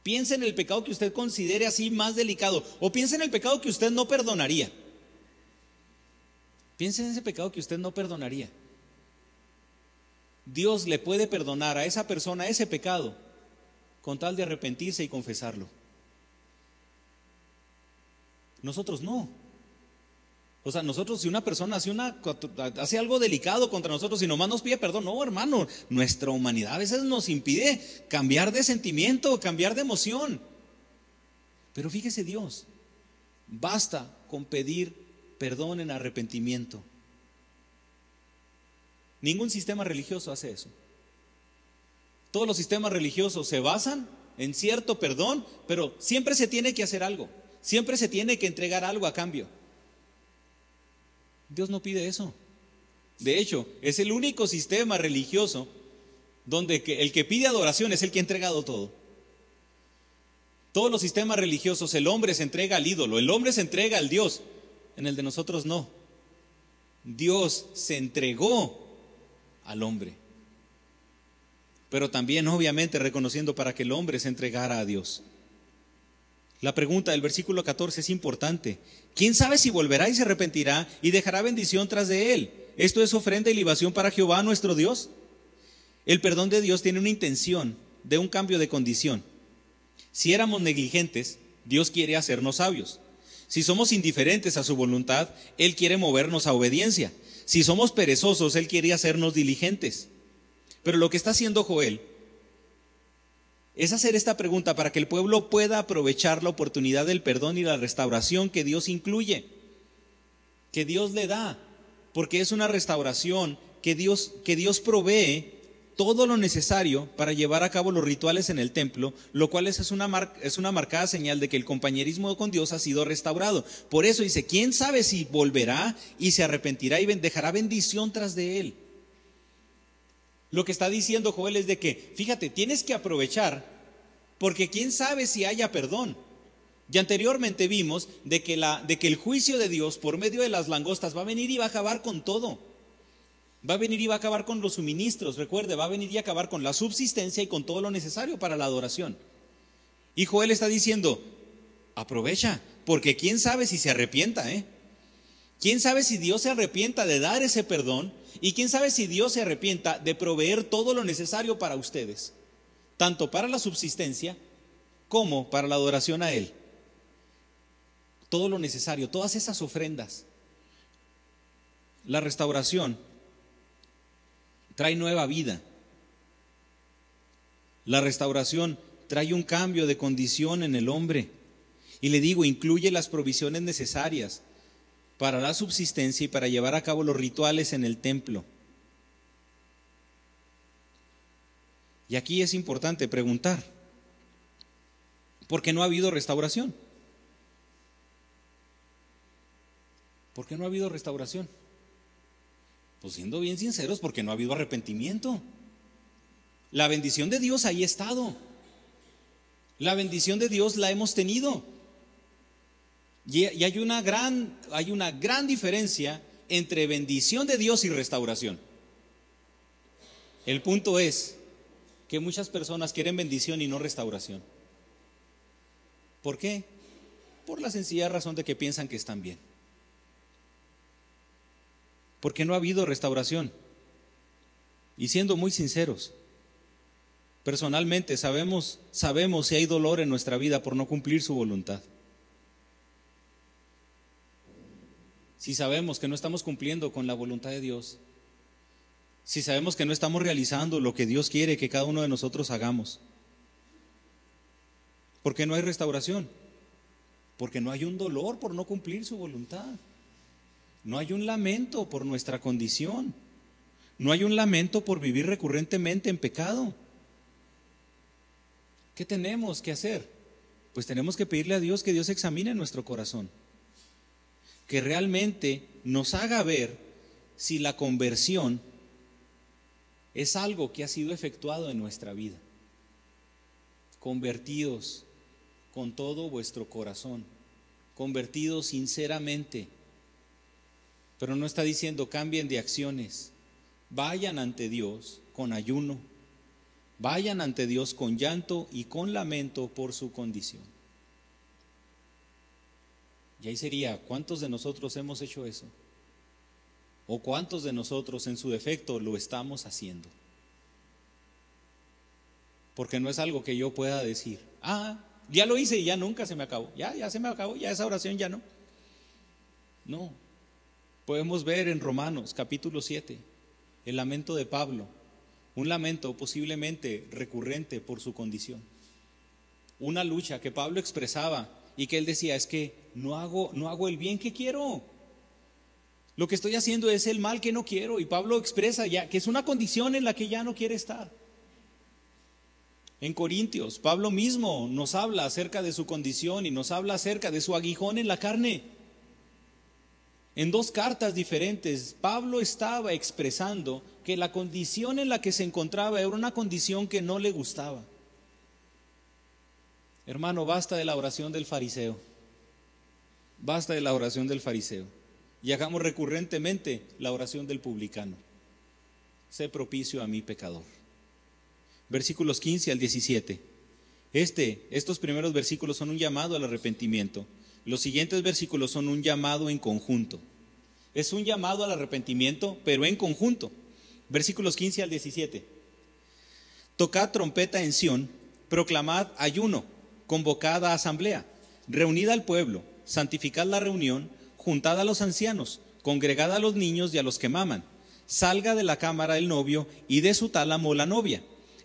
Speaker 1: Piense en el pecado que usted considere así más delicado. O piense en el pecado que usted no perdonaría. Piense en ese pecado que usted no perdonaría. Dios le puede perdonar a esa persona ese pecado con tal de arrepentirse y confesarlo. Nosotros no. O sea, nosotros si una persona hace, una, hace algo delicado contra nosotros y nomás nos pide perdón, no, hermano, nuestra humanidad a veces nos impide cambiar de sentimiento, cambiar de emoción. Pero fíjese Dios, basta con pedir perdón en arrepentimiento. Ningún sistema religioso hace eso. Todos los sistemas religiosos se basan en cierto perdón, pero siempre se tiene que hacer algo, siempre se tiene que entregar algo a cambio. Dios no pide eso. De hecho, es el único sistema religioso donde el que pide adoración es el que ha entregado todo. Todos los sistemas religiosos, el hombre se entrega al ídolo, el hombre se entrega al Dios. En el de nosotros no. Dios se entregó al hombre. Pero también, obviamente, reconociendo para que el hombre se entregara a Dios. La pregunta del versículo 14 es importante. ¿Quién sabe si volverá y se arrepentirá y dejará bendición tras de él? Esto es ofrenda y libación para Jehová nuestro Dios. El perdón de Dios tiene una intención de un cambio de condición. Si éramos negligentes, Dios quiere hacernos sabios. Si somos indiferentes a su voluntad, Él quiere movernos a obediencia. Si somos perezosos, Él quiere hacernos diligentes. Pero lo que está haciendo Joel es hacer esta pregunta para que el pueblo pueda aprovechar la oportunidad del perdón y la restauración que Dios incluye, que Dios le da, porque es una restauración que Dios, que Dios provee todo lo necesario para llevar a cabo los rituales en el templo, lo cual es una, es una marcada señal de que el compañerismo con Dios ha sido restaurado. Por eso dice, ¿quién sabe si volverá y se arrepentirá y dejará bendición tras de él? Lo que está diciendo Joel es de que, fíjate, tienes que aprovechar, porque quién sabe si haya perdón. Y anteriormente vimos de que, la, de que el juicio de Dios por medio de las langostas va a venir y va a acabar con todo. Va a venir y va a acabar con los suministros, recuerde, va a venir y acabar con la subsistencia y con todo lo necesario para la adoración. Y Joel está diciendo, aprovecha, porque quién sabe si se arrepienta, ¿eh? ¿Quién sabe si Dios se arrepienta de dar ese perdón y quién sabe si Dios se arrepienta de proveer todo lo necesario para ustedes, tanto para la subsistencia como para la adoración a Él. Todo lo necesario, todas esas ofrendas. La restauración trae nueva vida. La restauración trae un cambio de condición en el hombre. Y le digo, incluye las provisiones necesarias para la subsistencia y para llevar a cabo los rituales en el templo. Y aquí es importante preguntar, ¿por qué no ha habido restauración? ¿Por qué no ha habido restauración? Pues siendo bien sinceros, porque no ha habido arrepentimiento. La bendición de Dios ahí ha estado. La bendición de Dios la hemos tenido. Y, hay, una gran, hay una gran diferencia entre bendición de Dios y restauración. El punto es que muchas personas quieren bendición y no restauración. ¿Por qué? Por la sencilla razón de que piensan que están bien. Porque no ha habido restauración. Y siendo muy sinceros, personalmente sabemos, sabemos si hay dolor en nuestra vida por no cumplir su voluntad. si sabemos que no estamos cumpliendo con la voluntad de Dios, si sabemos que no estamos realizando lo que Dios quiere que cada uno de nosotros hagamos? ¿Por qué no hay restauración? Porque no hay un dolor por no cumplir su voluntad. No hay un lamento por nuestra condición. No hay un lamento por vivir recurrentemente en pecado. ¿Qué tenemos que hacer? Pues tenemos que pedirle a Dios que Dios examine nuestro corazón que realmente nos haga ver si la conversión es algo que ha sido efectuado en nuestra vida. Convertidos con todo vuestro corazón, convertidos sinceramente. Pero no está diciendo cambien de acciones. Vayan ante Dios con ayuno. Vayan ante Dios con llanto y con lamento por su condición. Y ahí sería, ¿cuántos de nosotros hemos hecho eso? ¿O cuántos de nosotros en su defecto lo estamos haciendo? Porque no es algo que yo pueda decir, ah, ya lo hice y ya nunca se me acabó, ya, ya se me acabó, ya esa oración ya no. No, podemos ver en Romanos capítulo 7 el lamento de Pablo, un lamento posiblemente recurrente por su condición, una lucha que Pablo expresaba y que él decía, es que no hago, no hago el bien que quiero, lo que estoy haciendo es el mal que no quiero. Y Pablo expresa ya que es una condición en la que ya no quiere estar. En Corintios, Pablo mismo nos habla acerca de su condición y nos habla acerca de su aguijón en la carne. En dos cartas diferentes, Pablo estaba expresando que la condición en la que se encontraba era una condición que no le gustaba. Hermano, basta de la oración del fariseo. Basta de la oración del fariseo y hagamos recurrentemente la oración del publicano. Sé propicio a mi pecador. Versículos 15 al 17. Este, estos primeros versículos son un llamado al arrepentimiento. Los siguientes versículos son un llamado en conjunto. Es un llamado al arrepentimiento, pero en conjunto. Versículos 15 al 17. Tocad trompeta en Sión, proclamad ayuno, convocada asamblea, reunida al pueblo, santificad la reunión, juntad a los ancianos, congregad a los niños y a los que maman. Salga de la cámara el novio y de su tálamo la novia.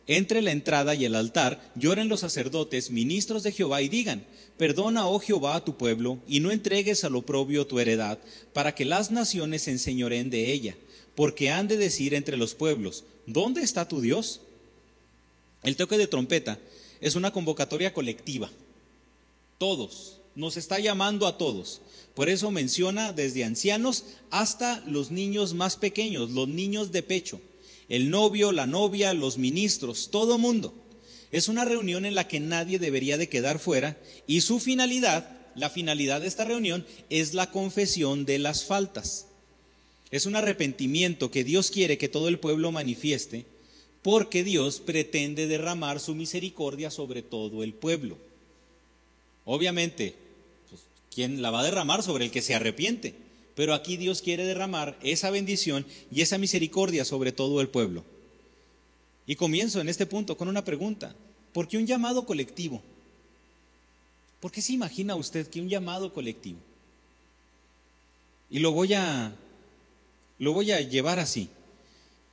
Speaker 1: Entre la entrada y el altar lloren los sacerdotes, ministros de Jehová, y digan, Perdona, oh Jehová, a tu pueblo, y no entregues al oprobio tu heredad, para que las naciones se enseñoren de ella, porque han de decir entre los pueblos, ¿dónde está tu Dios? El toque de trompeta es una convocatoria colectiva. Todos, nos está llamando a todos. Por eso menciona desde ancianos hasta los niños más pequeños, los niños de pecho, el novio, la novia, los ministros, todo mundo. Es una reunión en la que nadie debería de quedar fuera y su finalidad, la finalidad de esta reunión es la confesión de las faltas. Es un arrepentimiento que Dios quiere que todo el pueblo manifieste porque Dios pretende derramar su misericordia sobre todo el pueblo. Obviamente, quien la va a derramar sobre el que se arrepiente. Pero aquí Dios quiere derramar esa bendición y esa misericordia sobre todo el pueblo. Y comienzo en este punto con una pregunta. ¿Por qué un llamado colectivo? ¿Por qué se imagina usted que un llamado colectivo? Y lo voy a lo voy a llevar así.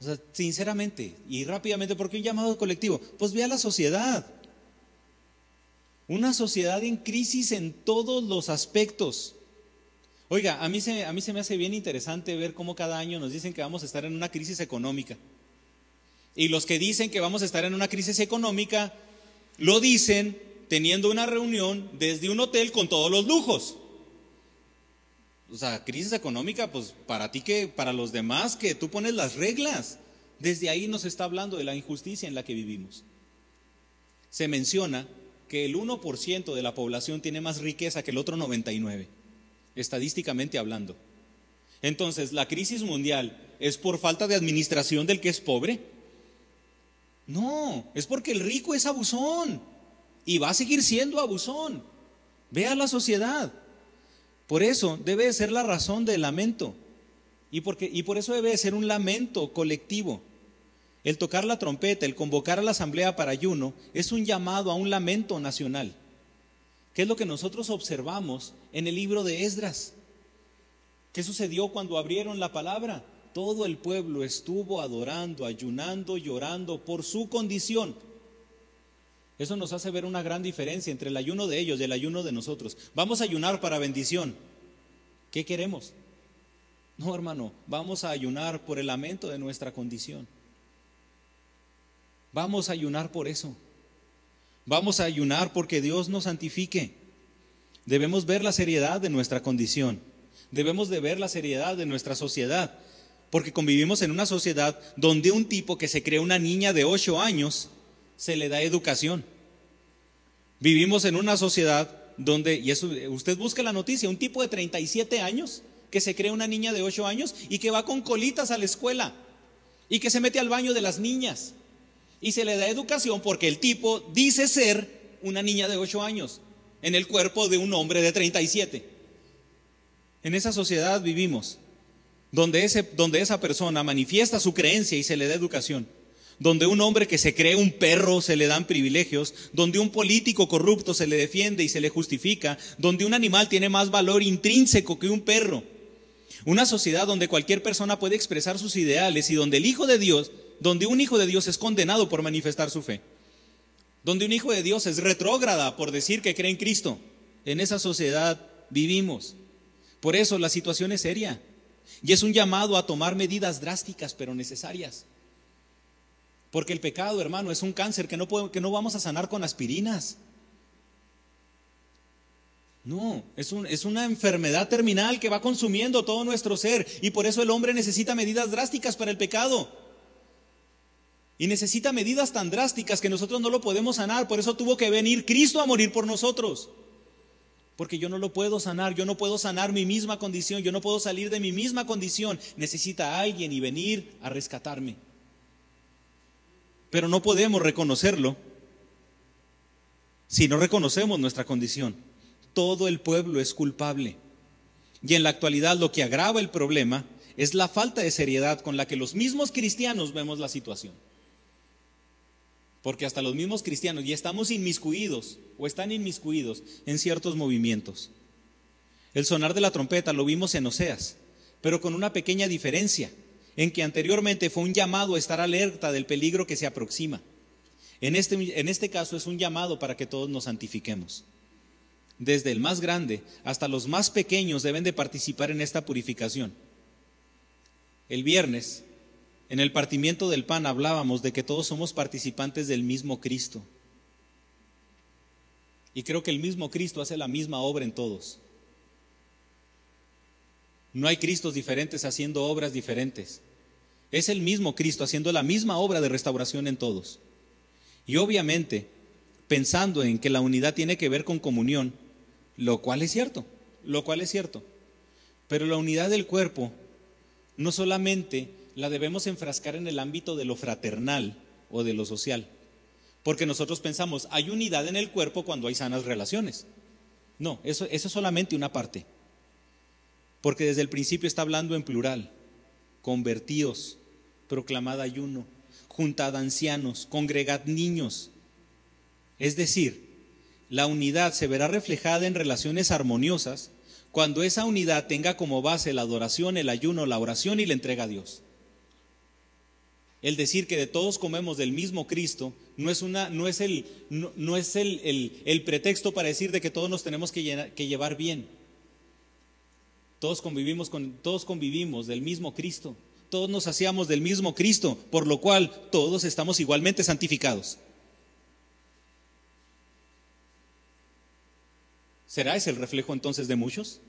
Speaker 1: O sea, sinceramente y rápidamente, ¿por qué un llamado colectivo? Pues ve a la sociedad. Una sociedad en crisis en todos los aspectos. Oiga, a mí, se, a mí se me hace bien interesante ver cómo cada año nos dicen que vamos a estar en una crisis económica. Y los que dicen que vamos a estar en una crisis económica, lo dicen teniendo una reunión desde un hotel con todos los lujos. O sea, crisis económica, pues para ti que, para los demás, que tú pones las reglas. Desde ahí nos está hablando de la injusticia en la que vivimos. Se menciona que el 1% de la población tiene más riqueza que el otro 99%, estadísticamente hablando. Entonces, ¿la crisis mundial es por falta de administración del que es pobre? No, es porque el rico es abusón y va a seguir siendo abusón. Vea la sociedad. Por eso debe ser la razón del lamento. Y, porque, y por eso debe ser un lamento colectivo. El tocar la trompeta, el convocar a la asamblea para ayuno, es un llamado a un lamento nacional, ¿Qué es lo que nosotros observamos en el libro de Esdras. ¿Qué sucedió cuando abrieron la palabra? Todo el pueblo estuvo adorando, ayunando, llorando por su condición. Eso nos hace ver una gran diferencia entre el ayuno de ellos y el ayuno de nosotros. Vamos a ayunar para bendición. ¿Qué queremos? No, hermano, vamos a ayunar por el lamento de nuestra condición. Vamos a ayunar por eso. Vamos a ayunar porque Dios nos santifique. Debemos ver la seriedad de nuestra condición. Debemos de ver la seriedad de nuestra sociedad. Porque convivimos en una sociedad donde un tipo que se cree una niña de ocho años se le da educación. Vivimos en una sociedad donde, y eso, usted busca la noticia, un tipo de 37 años que se cree una niña de 8 años y que va con colitas a la escuela y que se mete al baño de las niñas y se le da educación porque el tipo dice ser una niña de 8 años en el cuerpo de un hombre de 37. En esa sociedad vivimos, donde, ese, donde esa persona manifiesta su creencia y se le da educación donde un hombre que se cree un perro se le dan privilegios, donde un político corrupto se le defiende y se le justifica, donde un animal tiene más valor intrínseco que un perro. Una sociedad donde cualquier persona puede expresar sus ideales y donde el Hijo de Dios, donde un Hijo de Dios es condenado por manifestar su fe. Donde un Hijo de Dios es retrógrada por decir que cree en Cristo. En esa sociedad vivimos. Por eso la situación es seria. Y es un llamado a tomar medidas drásticas pero necesarias. Porque el pecado, hermano, es un cáncer que no, que no vamos a sanar con aspirinas. No, es, un, es una enfermedad terminal que va consumiendo todo nuestro ser y por eso el hombre necesita medidas drásticas para el pecado. Y necesita medidas tan drásticas que nosotros no lo podemos sanar. Por eso tuvo que venir Cristo a morir por nosotros. Porque yo no lo puedo sanar, yo no puedo sanar mi misma condición, yo no puedo salir de mi misma condición. Necesita alguien y venir a rescatarme pero no podemos reconocerlo si no reconocemos nuestra condición. Todo el pueblo es culpable. Y en la actualidad lo que agrava el problema es la falta de seriedad con la que los mismos cristianos vemos la situación. Porque hasta los mismos cristianos ya estamos inmiscuidos o están inmiscuidos en ciertos movimientos. El sonar de la trompeta lo vimos en Oseas, pero con una pequeña diferencia en que anteriormente fue un llamado a estar alerta del peligro que se aproxima. En este, en este caso es un llamado para que todos nos santifiquemos. Desde el más grande hasta los más pequeños deben de participar en esta purificación. El viernes, en el partimiento del pan, hablábamos de que todos somos participantes del mismo Cristo. Y creo que el mismo Cristo hace la misma obra en todos. No hay Cristos diferentes haciendo obras diferentes. Es el mismo Cristo haciendo la misma obra de restauración en todos. Y obviamente, pensando en que la unidad tiene que ver con comunión, lo cual es cierto, lo cual es cierto. Pero la unidad del cuerpo no solamente la debemos enfrascar en el ámbito de lo fraternal o de lo social, porque nosotros pensamos, hay unidad en el cuerpo cuando hay sanas relaciones. No, eso, eso es solamente una parte porque desde el principio está hablando en plural. Convertíos, proclamad ayuno, juntad ancianos, congregad niños. Es decir, la unidad se verá reflejada en relaciones armoniosas cuando esa unidad tenga como base la adoración, el ayuno, la oración y la entrega a Dios. El decir que de todos comemos del mismo Cristo no es, una, no es, el, no, es el, el, pretexto para decir de que todos nos tenemos que, que llevar bien. Todos convivimos, con, todos convivimos del mismo Cristo. Todos nos hacíamos del mismo Cristo, por lo cual todos estamos igualmente santificados. ¿Será ese el reflejo entonces de muchos?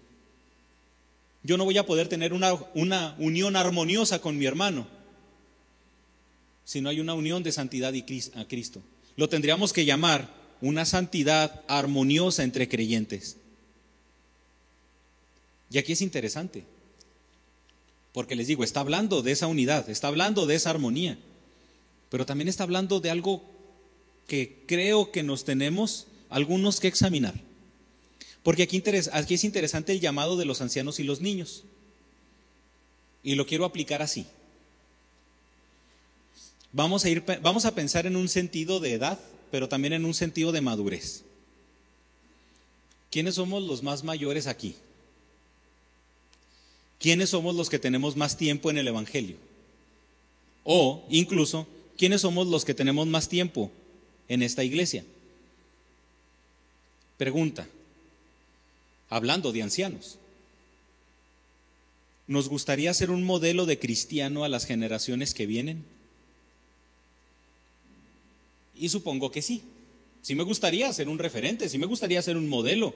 Speaker 1: Yo no voy a poder tener una, una unión armoniosa con mi hermano si no hay una unión de santidad y a Cristo. Lo tendríamos que llamar una santidad armoniosa entre creyentes. Y aquí es interesante, porque les digo, está hablando de esa unidad, está hablando de esa armonía, pero también está hablando de algo que creo que nos tenemos algunos que examinar. Porque aquí, aquí es interesante el llamado de los ancianos y los niños. Y lo quiero aplicar así. Vamos a, ir, vamos a pensar en un sentido de edad, pero también en un sentido de madurez. ¿Quiénes somos los más mayores aquí? ¿quiénes somos los que tenemos más tiempo en el Evangelio? O incluso, ¿quiénes somos los que tenemos más tiempo en esta iglesia? Pregunta, hablando de ancianos, ¿nos gustaría ser un modelo de cristiano a las generaciones que vienen? Y supongo que sí. Sí me gustaría ser un referente, sí me gustaría ser un modelo.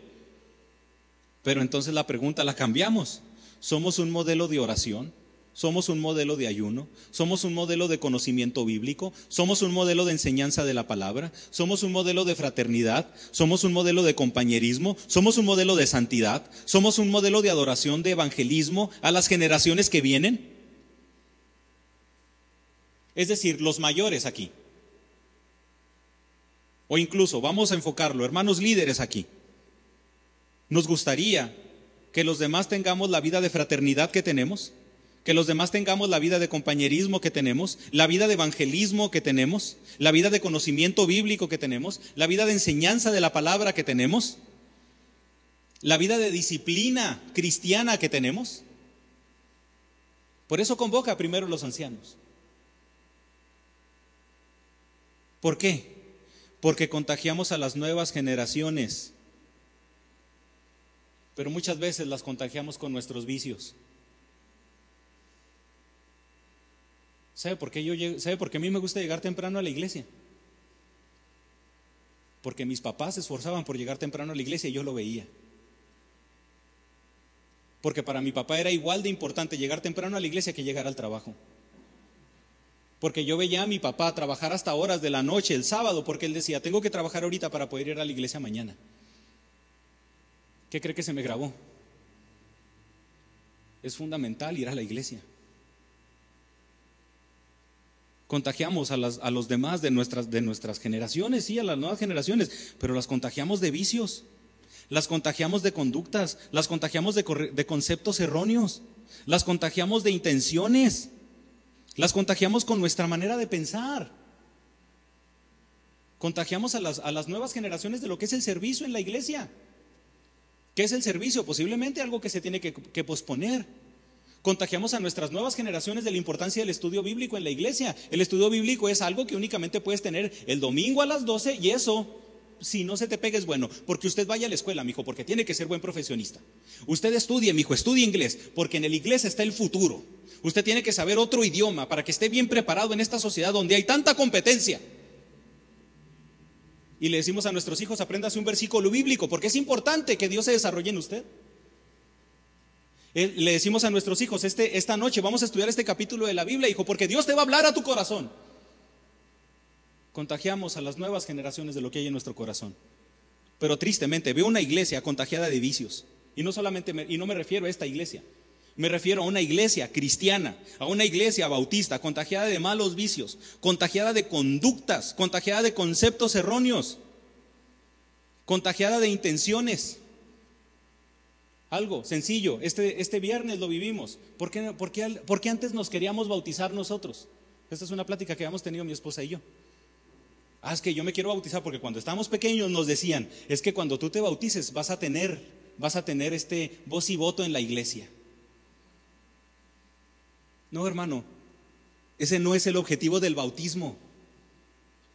Speaker 1: Pero entonces la pregunta la cambiamos. ¿Somos un modelo de oración? somos un modelo de ayuno, somos un modelo de conocimiento bíblico, somos un modelo de enseñanza de la palabra, somos un modelo de fraternidad, somos un modelo de compañerismo, somos un modelo de santidad, somos un modelo de adoración, de evangelismo a las generaciones que vienen. Es decir, los mayores aquí. O incluso, vamos a enfocarlo, hermanos líderes aquí. Nos gustaría que los demás tengamos la vida de fraternidad que tenemos, que los demás tengamos la vida de compañerismo que tenemos, la vida de evangelismo que tenemos, la vida de conocimiento bíblico que tenemos, la vida de enseñanza de la palabra que tenemos, la vida de disciplina cristiana que tenemos. Por eso convoca primero a los ancianos. ¿Por qué? Porque contagiamos a las nuevas generaciones, pero muchas veces las contagiamos con nuestros vicios. ¿Sabe por qué yo ¿Sabe por qué a mí me gusta llegar temprano a la iglesia? Porque mis papás se esforzaban por llegar temprano a la iglesia y yo lo veía. Porque para mi papá era igual de importante llegar temprano a la iglesia que llegar al trabajo. Porque yo veía a mi papá trabajar hasta horas de la noche el sábado, porque él decía, tengo que trabajar ahorita para poder ir a la iglesia mañana. ¿Qué cree que se me grabó? Es fundamental ir a la iglesia contagiamos a, a los demás de nuestras, de nuestras generaciones, sí, a las nuevas generaciones, pero las contagiamos de vicios, las contagiamos de conductas, las contagiamos de, de conceptos erróneos, las contagiamos de intenciones, las contagiamos con nuestra manera de pensar. Contagiamos a las, a las nuevas generaciones de lo que es el servicio en la iglesia. ¿Qué es el servicio? Posiblemente algo que se tiene que, que posponer. Contagiamos a nuestras nuevas generaciones de la importancia del estudio bíblico en la iglesia. El estudio bíblico es algo que únicamente puedes tener el domingo a las 12 y eso, si no se te pega, es bueno. Porque usted vaya a la escuela, mijo, porque tiene que ser buen profesionista. Usted estudie, mijo, estudie inglés, porque en el inglés está el futuro. Usted tiene que saber otro idioma para que esté bien preparado en esta sociedad donde hay tanta competencia. Y le decimos a nuestros hijos, apréndase un versículo bíblico, porque es importante que Dios se desarrolle en usted. Eh, le decimos a nuestros hijos, este, esta noche vamos a estudiar este capítulo de la Biblia, hijo, porque Dios te va a hablar a tu corazón. Contagiamos a las nuevas generaciones de lo que hay en nuestro corazón. Pero tristemente veo una iglesia contagiada de vicios. Y no solamente y no me refiero a esta iglesia. Me refiero a una iglesia cristiana, a una iglesia bautista, contagiada de malos vicios, contagiada de conductas, contagiada de conceptos erróneos, contagiada de intenciones. Algo sencillo, este, este viernes lo vivimos. ¿Por qué, por, qué, antes nos queríamos bautizar nosotros? Esta es una plática que habíamos tenido mi esposa y yo. Ah, es que yo me quiero bautizar porque cuando estábamos pequeños nos decían, es que cuando tú te bautices vas a tener, vas a tener este voz y voto en la iglesia. No, hermano, ese no es el objetivo del bautismo.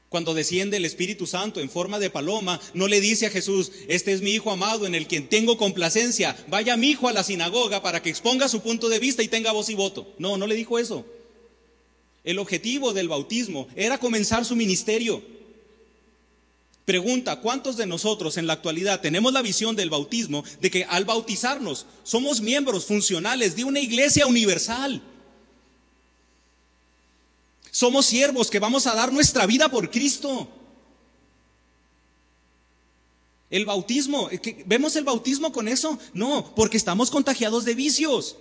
Speaker 1: Cuando desciende el Espíritu Santo en forma de paloma, no le dice a Jesús, este es mi Hijo amado en el quien tengo complacencia, vaya mi Hijo a la sinagoga para que exponga su punto de vista y tenga voz y voto. No, no le dijo eso. El objetivo del bautismo era comenzar su ministerio. Pregunta, ¿cuántos de nosotros en la actualidad tenemos la visión del bautismo de que al bautizarnos somos miembros funcionales de una iglesia universal? Somos siervos que vamos a dar nuestra vida por Cristo. El bautismo, ¿vemos el bautismo con eso? No, porque estamos contagiados de vicios.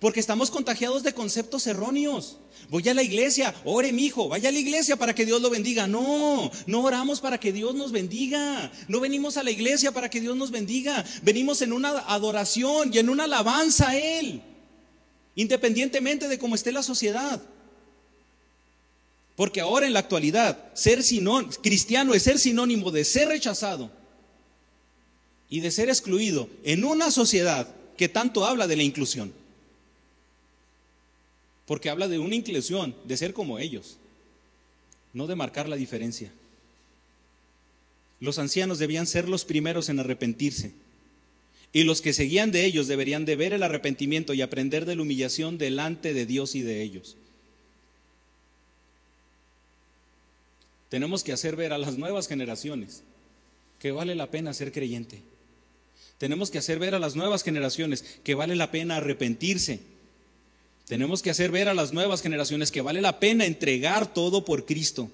Speaker 1: Porque estamos contagiados de conceptos erróneos. Voy a la iglesia, ore mi hijo, vaya a la iglesia para que Dios lo bendiga. No, no oramos para que Dios nos bendiga. No venimos a la iglesia para que Dios nos bendiga. Venimos en una adoración y en una alabanza a Él. Independientemente de cómo esté la sociedad. Porque ahora en la actualidad, ser cristiano es ser sinónimo de ser rechazado y de ser excluido en una sociedad que tanto habla de la inclusión. Porque habla de una inclusión, de ser como ellos, no de marcar la diferencia. Los ancianos debían ser los primeros en arrepentirse. Y los que seguían de ellos deberían de ver el arrepentimiento y aprender de la humillación delante de Dios y de ellos. Tenemos que hacer ver a las nuevas generaciones que vale la pena ser creyente. Tenemos que hacer ver a las nuevas generaciones que vale la pena arrepentirse. Tenemos que hacer ver a las nuevas generaciones que vale la pena entregar todo por Cristo.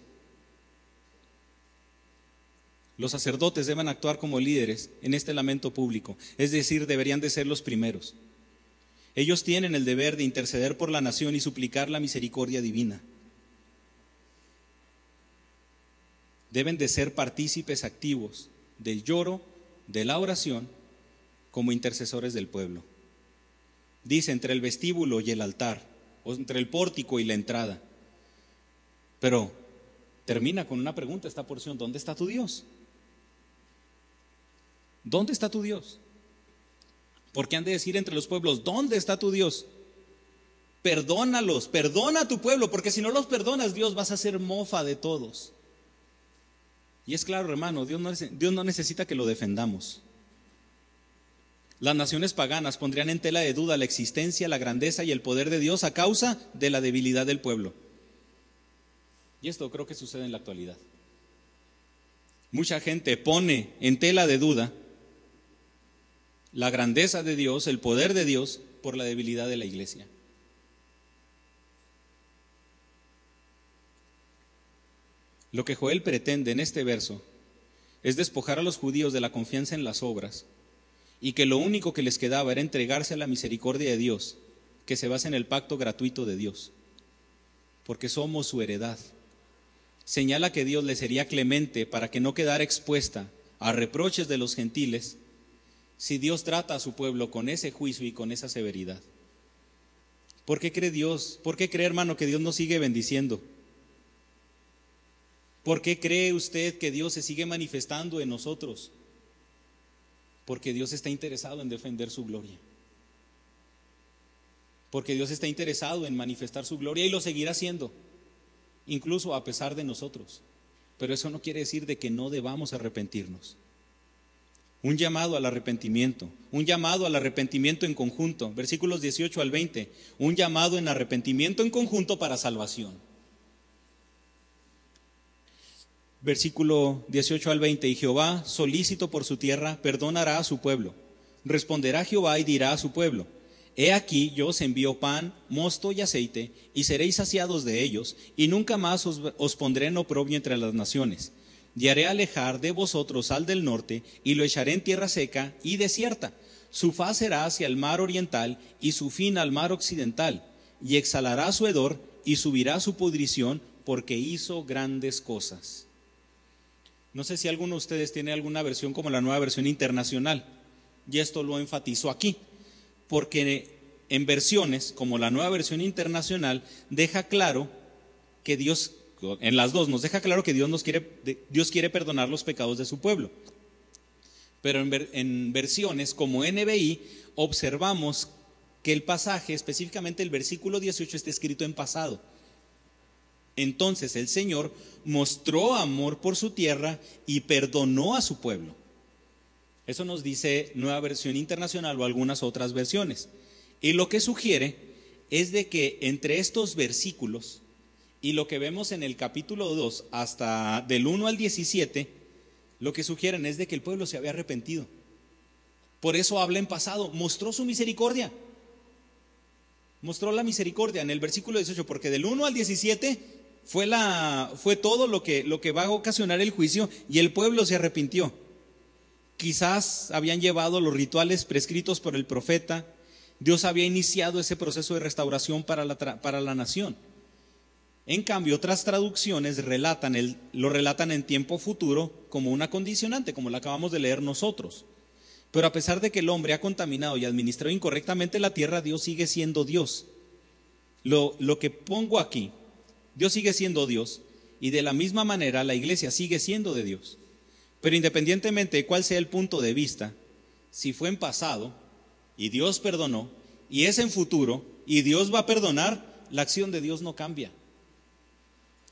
Speaker 1: Los sacerdotes deben actuar como líderes en este lamento público, es decir, deberían de ser los primeros. Ellos tienen el deber de interceder por la nación y suplicar la misericordia divina. Deben de ser partícipes activos del lloro, de la oración, como intercesores del pueblo. Dice entre el vestíbulo y el altar, o entre el pórtico y la entrada. Pero termina con una pregunta esta porción, ¿dónde está tu Dios? ¿Dónde está tu Dios? Porque han de decir entre los pueblos, ¿dónde está tu Dios? Perdónalos, perdona a tu pueblo, porque si no los perdonas, Dios vas a ser mofa de todos. Y es claro, hermano, Dios no, Dios no necesita que lo defendamos. Las naciones paganas pondrían en tela de duda la existencia, la grandeza y el poder de Dios a causa de la debilidad del pueblo. Y esto creo que sucede en la actualidad. Mucha gente pone en tela de duda la grandeza de Dios, el poder de Dios, por la debilidad de la iglesia. Lo que Joel pretende en este verso es despojar a los judíos de la confianza en las obras y que lo único que les quedaba era entregarse a la misericordia de Dios, que se basa en el pacto gratuito de Dios, porque somos su heredad. Señala que Dios le sería clemente para que no quedara expuesta a reproches de los gentiles si Dios trata a su pueblo con ese juicio y con esa severidad? ¿Por qué cree Dios? ¿Por qué cree, hermano, que Dios nos sigue bendiciendo? ¿Por qué cree usted que Dios se sigue manifestando en nosotros? Porque Dios está interesado en defender su gloria. Porque Dios está interesado en manifestar su gloria y lo seguirá haciendo, incluso a pesar de nosotros. Pero eso no quiere decir de que no debamos arrepentirnos un llamado al arrepentimiento, un llamado al arrepentimiento en conjunto, versículos 18 al 20, un llamado en arrepentimiento en conjunto para salvación. Versículo 18 al 20, y Jehová, solícito por su tierra, perdonará a su pueblo. Responderá Jehová y dirá a su pueblo, He aquí yo os envío pan, mosto y aceite, y seréis saciados de ellos, y nunca más os, os pondré en oprobio entre las naciones y haré alejar de vosotros al del norte, y lo echaré en tierra seca y desierta. Su faz será hacia el mar oriental y su fin al mar occidental, y exhalará su hedor y subirá su pudrición, porque hizo grandes cosas. No sé si alguno de ustedes tiene alguna versión como la nueva versión internacional, y esto lo enfatizo aquí, porque en versiones como la nueva versión internacional deja claro que Dios en las dos nos deja claro que Dios, nos quiere, Dios quiere perdonar los pecados de su pueblo. Pero en, en versiones como NBI observamos que el pasaje, específicamente el versículo 18, está escrito en pasado. Entonces el Señor mostró amor por su tierra y perdonó a su pueblo. Eso nos dice Nueva Versión Internacional o algunas otras versiones. Y lo que sugiere es de que entre estos versículos y lo que vemos en el capítulo 2 hasta del 1 al 17, lo que sugieren es de que el pueblo se había arrepentido. Por eso habla en pasado, mostró su misericordia. Mostró la misericordia en el versículo 18, porque del 1 al 17 fue, todo lo que, va a ocasionar el juicio y el pueblo se arrepintió. Quizás habían llevado los rituales prescritos por el profeta, Dios había iniciado ese proceso de restauración para la, nación. En cambio, otras traducciones relatan el, lo relatan en tiempo futuro como una condicionante, como la acabamos de leer nosotros. Pero a pesar de que el hombre ha contaminado y administrado incorrectamente la tierra, Dios sigue siendo Dios. Lo que pongo aquí, Dios sigue siendo Dios y de la misma manera la iglesia sigue siendo de Dios. Pero independientemente de cuál sea el punto de vista, si fue en pasado y Dios perdonó y es en futuro y Dios va a perdonar, la acción de Dios no cambia.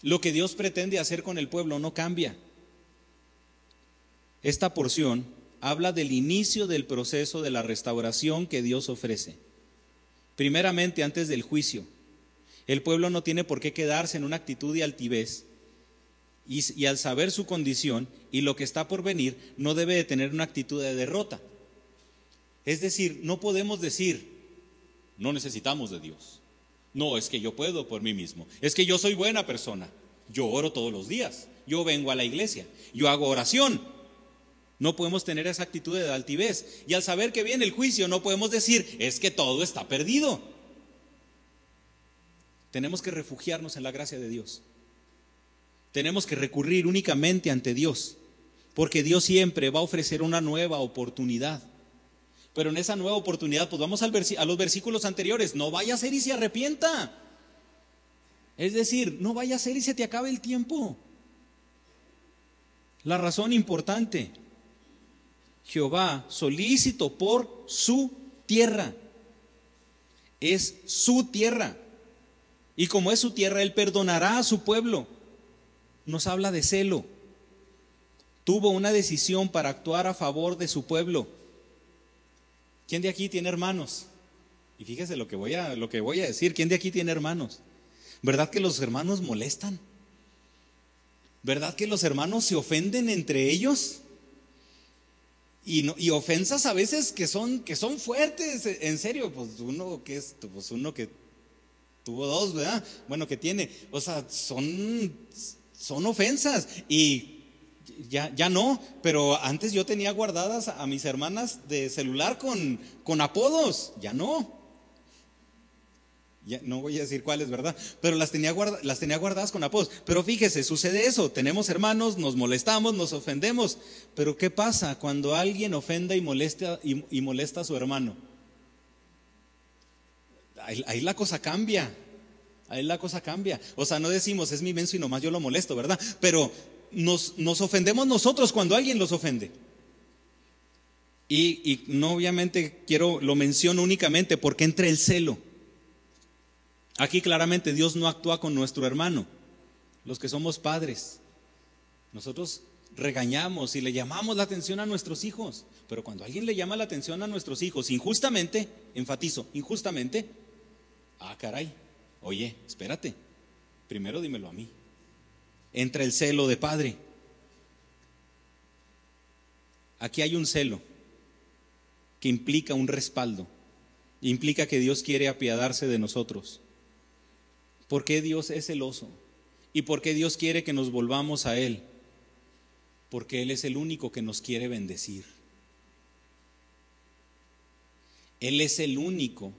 Speaker 1: Lo que Dios pretende hacer con el pueblo no cambia. Esta porción habla del inicio del proceso de la restauración que Dios ofrece. Primeramente, antes del juicio, el pueblo no tiene por qué quedarse en una actitud de altivez y, al saber su condición y lo que está por venir, no debe de tener una actitud de derrota. Es decir, no podemos decir, no necesitamos de Dios. No, es que yo puedo por mí mismo. Es que yo soy buena persona. Yo oro todos los días. Yo vengo a la iglesia. Yo hago oración. No podemos tener esa actitud de altivez. Y al saber que viene el juicio, no podemos decir, es que todo está perdido. Tenemos que refugiarnos en la gracia de Dios. Tenemos que recurrir únicamente ante Dios, porque Dios siempre va a ofrecer una nueva oportunidad. Pero en esa nueva oportunidad, pues vamos al a los versículos anteriores, no vaya a ser y se arrepienta. Es decir, no vaya a ser y se te acabe el tiempo. La razón importante, Jehová solícito por su tierra. Es su tierra. Y como es su tierra, Él perdonará a su pueblo. Nos habla de celo. Tuvo una decisión para actuar a favor de su pueblo. ¿Quién de aquí tiene hermanos? Y fíjese lo que voy a, lo que voy a decir. ¿Quién de aquí tiene hermanos? ¿Verdad que los hermanos molestan? ¿Verdad que los hermanos se ofenden entre ellos? Y, y, ofensas a veces que son, que son fuertes, en serio, pues uno que es, pues uno que tuvo dos, ¿verdad? Bueno, que tiene, o sea, son, son ofensas y ya, ya no, pero antes yo tenía guardadas a mis hermanas de celular con, con apodos, ya no. Ya, no voy a decir cuáles, ¿verdad? Pero las tenía, las tenía guardadas con apodos. Pero fíjese, sucede eso. Tenemos hermanos, nos molestamos, nos ofendemos. Pero ¿qué pasa cuando alguien ofenda y molesta, y, molesta a su hermano? Ahí, la cosa cambia. Ahí la cosa cambia. O sea, no decimos es mi menso y nomás yo lo molesto, ¿verdad? Pero nos, nos ofendemos nosotros cuando alguien los ofende. Y, y no obviamente quiero, lo menciono únicamente porque entre el celo. Aquí claramente Dios no actúa con nuestro hermano, los que somos padres. Nosotros regañamos y le llamamos la atención a nuestros hijos, pero cuando alguien le llama la atención a nuestros hijos injustamente, enfatizo, injustamente, ah, caray, oye, espérate, primero dímelo a mí. Entra el celo de padre. Aquí hay un celo que implica un respaldo, implica que Dios quiere apiadarse de nosotros. ¿Por qué Dios es celoso? ¿Y por qué Dios quiere que nos volvamos a Él? Porque Él es el único que nos quiere bendecir. Él es el único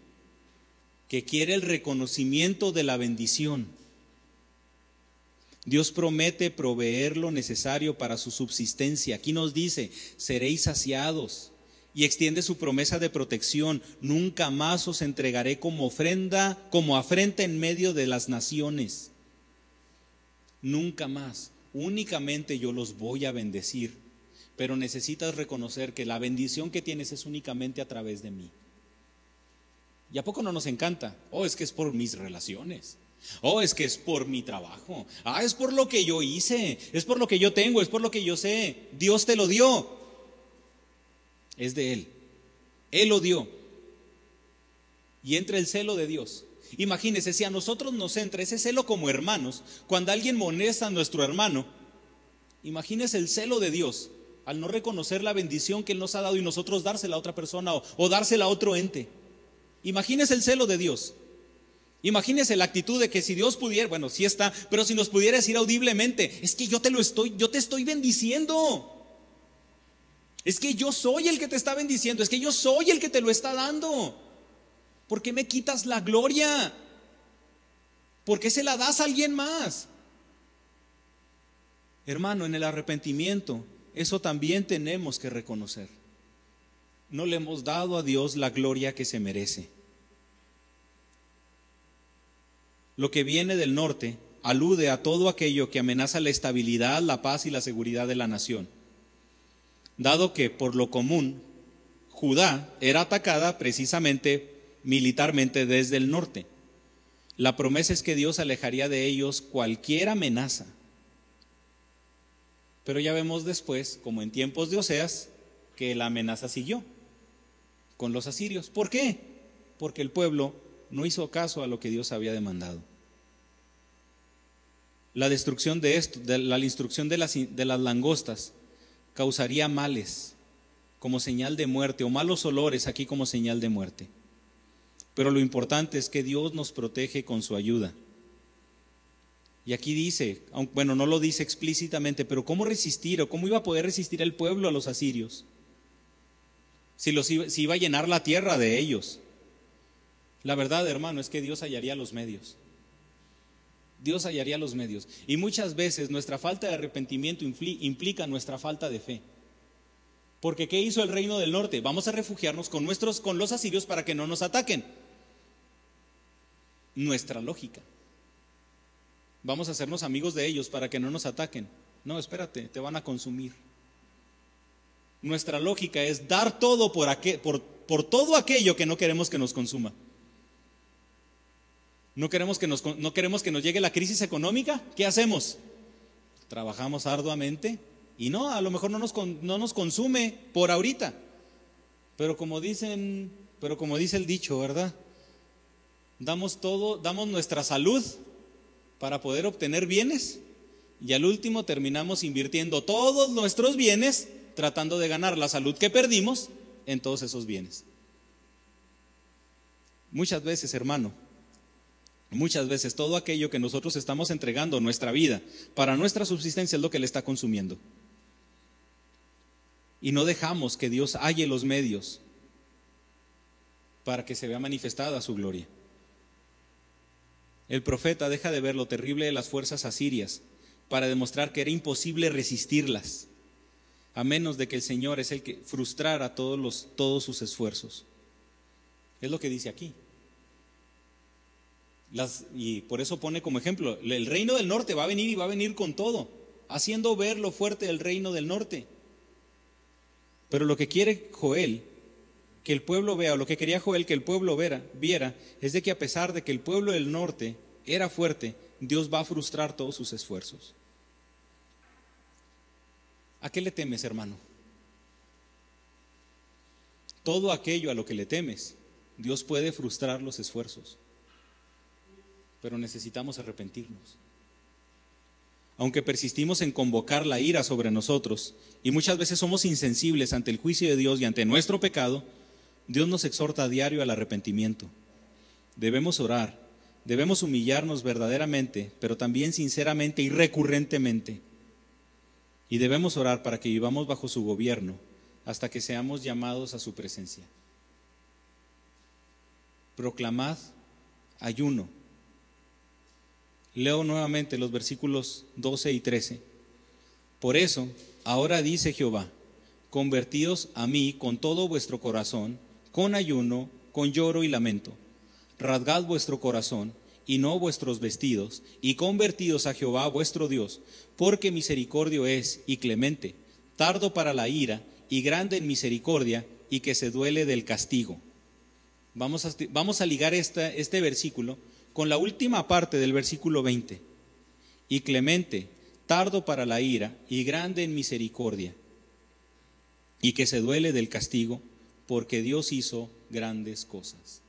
Speaker 1: que quiere el reconocimiento de la bendición. Dios promete proveer lo necesario para su subsistencia. Aquí nos dice, seréis saciados y extiende su promesa de protección. Nunca más os entregaré como ofrenda, como afrenta en medio de las naciones. Nunca más. Únicamente yo los voy a bendecir. Pero necesitas reconocer que la bendición que tienes es únicamente a través de mí. ¿Y a poco no nos encanta? Oh, es que es por mis relaciones. Oh, es que es por mi trabajo. Ah, es por lo que yo hice. Es por lo que yo tengo. Es por lo que yo sé. Dios te lo dio es de Él. Él lo dio. Y entra el celo de Dios. Imagínese, si a nosotros nos entra ese celo como hermanos, cuando alguien molesta a nuestro hermano, imagínese el celo de Dios al no reconocer la bendición que Él nos ha dado y nosotros dársela a otra persona o, o dársela a otro ente. Imagínese el celo de Dios. Imagínese la actitud de que si Dios pudiera, bueno, sí está, pero si nos pudiera decir audiblemente, es que yo te lo estoy, yo te estoy bendiciendo. Es que yo soy el que te está bendiciendo, es que yo soy el que te lo está dando. ¿Por qué me quitas la gloria? ¿Por qué se la das a alguien más? Hermano, en el arrepentimiento, eso también tenemos que reconocer. No le hemos dado a Dios la gloria que se merece. Lo que viene del norte alude a todo aquello que amenaza la estabilidad, la paz y la seguridad de la nación dado que por lo común Judá era atacada precisamente militarmente desde el norte. La promesa es que Dios alejaría de ellos cualquier amenaza. Pero ya vemos después, como en tiempos de Oseas, que la amenaza siguió con los asirios. ¿Por qué? Porque el pueblo no hizo caso a lo que Dios había demandado. La destrucción de esto, de la instrucción de las, de las langostas, causaría males como señal de muerte o malos olores aquí como señal de muerte. Pero lo importante es que Dios nos protege con su ayuda. Y aquí dice, bueno, no lo dice explícitamente, pero ¿cómo resistir o cómo iba a poder resistir el pueblo a los asirios? Si, los si iba a llenar la tierra de ellos. La verdad, hermano, es que Dios hallaría los medios. Dios hallaría los medios. Y muchas veces nuestra falta de arrepentimiento implica nuestra falta de fe. Porque ¿qué hizo el reino del norte? Vamos a refugiarnos con nuestros con los asirios para que no nos ataquen. Nuestra lógica. Vamos a hacernos amigos de ellos para que no nos ataquen. No, espérate, te van a consumir. Nuestra lógica es dar todo por, por, por todo aquello que no queremos que nos consuma. No queremos que nos, no queremos que nos llegue la crisis económica. ¿Qué hacemos? Trabajamos arduamente y no, a lo mejor no nos, no nos consume por ahorita. Pero como dicen, pero como dice el dicho, ¿verdad? Damos todo, damos nuestra salud para poder obtener bienes y al último terminamos invirtiendo todos nuestros bienes tratando de ganar la salud que perdimos en todos esos bienes. Muchas veces, hermano, Muchas veces todo aquello que nosotros estamos entregando, nuestra vida, para nuestra subsistencia es lo que le está consumiendo. Y no dejamos que Dios halle los medios para que se vea manifestada su gloria. El profeta deja de ver lo terrible de las fuerzas asirias para demostrar que era imposible resistirlas, a menos de que el Señor es el que frustrara todos, los, todos sus esfuerzos. Es lo que dice aquí y por eso pone como ejemplo, el reino del norte va a venir y va a venir con todo, haciendo ver lo fuerte del reino del norte. Pero lo que quiere Joel, que el pueblo vea, o lo que quería Joel que el pueblo viera, es de que a pesar de que el pueblo del norte era fuerte, Dios va a frustrar todos sus esfuerzos. ¿A qué le temes, hermano? Todo aquello a lo que le temes, Dios puede frustrar los esfuerzos pero necesitamos arrepentirnos. Aunque persistimos en convocar la ira sobre nosotros y muchas veces somos insensibles ante el juicio de Dios y ante nuestro pecado, Dios nos exhorta a diario al arrepentimiento. Debemos orar, debemos humillarnos verdaderamente, pero también sinceramente y recurrentemente. Y debemos orar para que vivamos bajo su gobierno hasta que seamos llamados a su presencia. Proclamad ayuno Leo nuevamente los versículos 12 y 13. Por eso, ahora dice Jehová, convertidos a mí con todo vuestro corazón, con ayuno, con lloro y lamento. Rasgad vuestro corazón y no vuestros vestidos, y convertidos a Jehová vuestro Dios, porque misericordio es y clemente, tardo para la ira y grande en misericordia, y que se duele del castigo. Vamos a, vamos a ligar este versículo con la última parte del versículo 20. Y clemente, tardo para la ira y grande en misericordia, y que se duele del castigo, porque Dios hizo grandes cosas.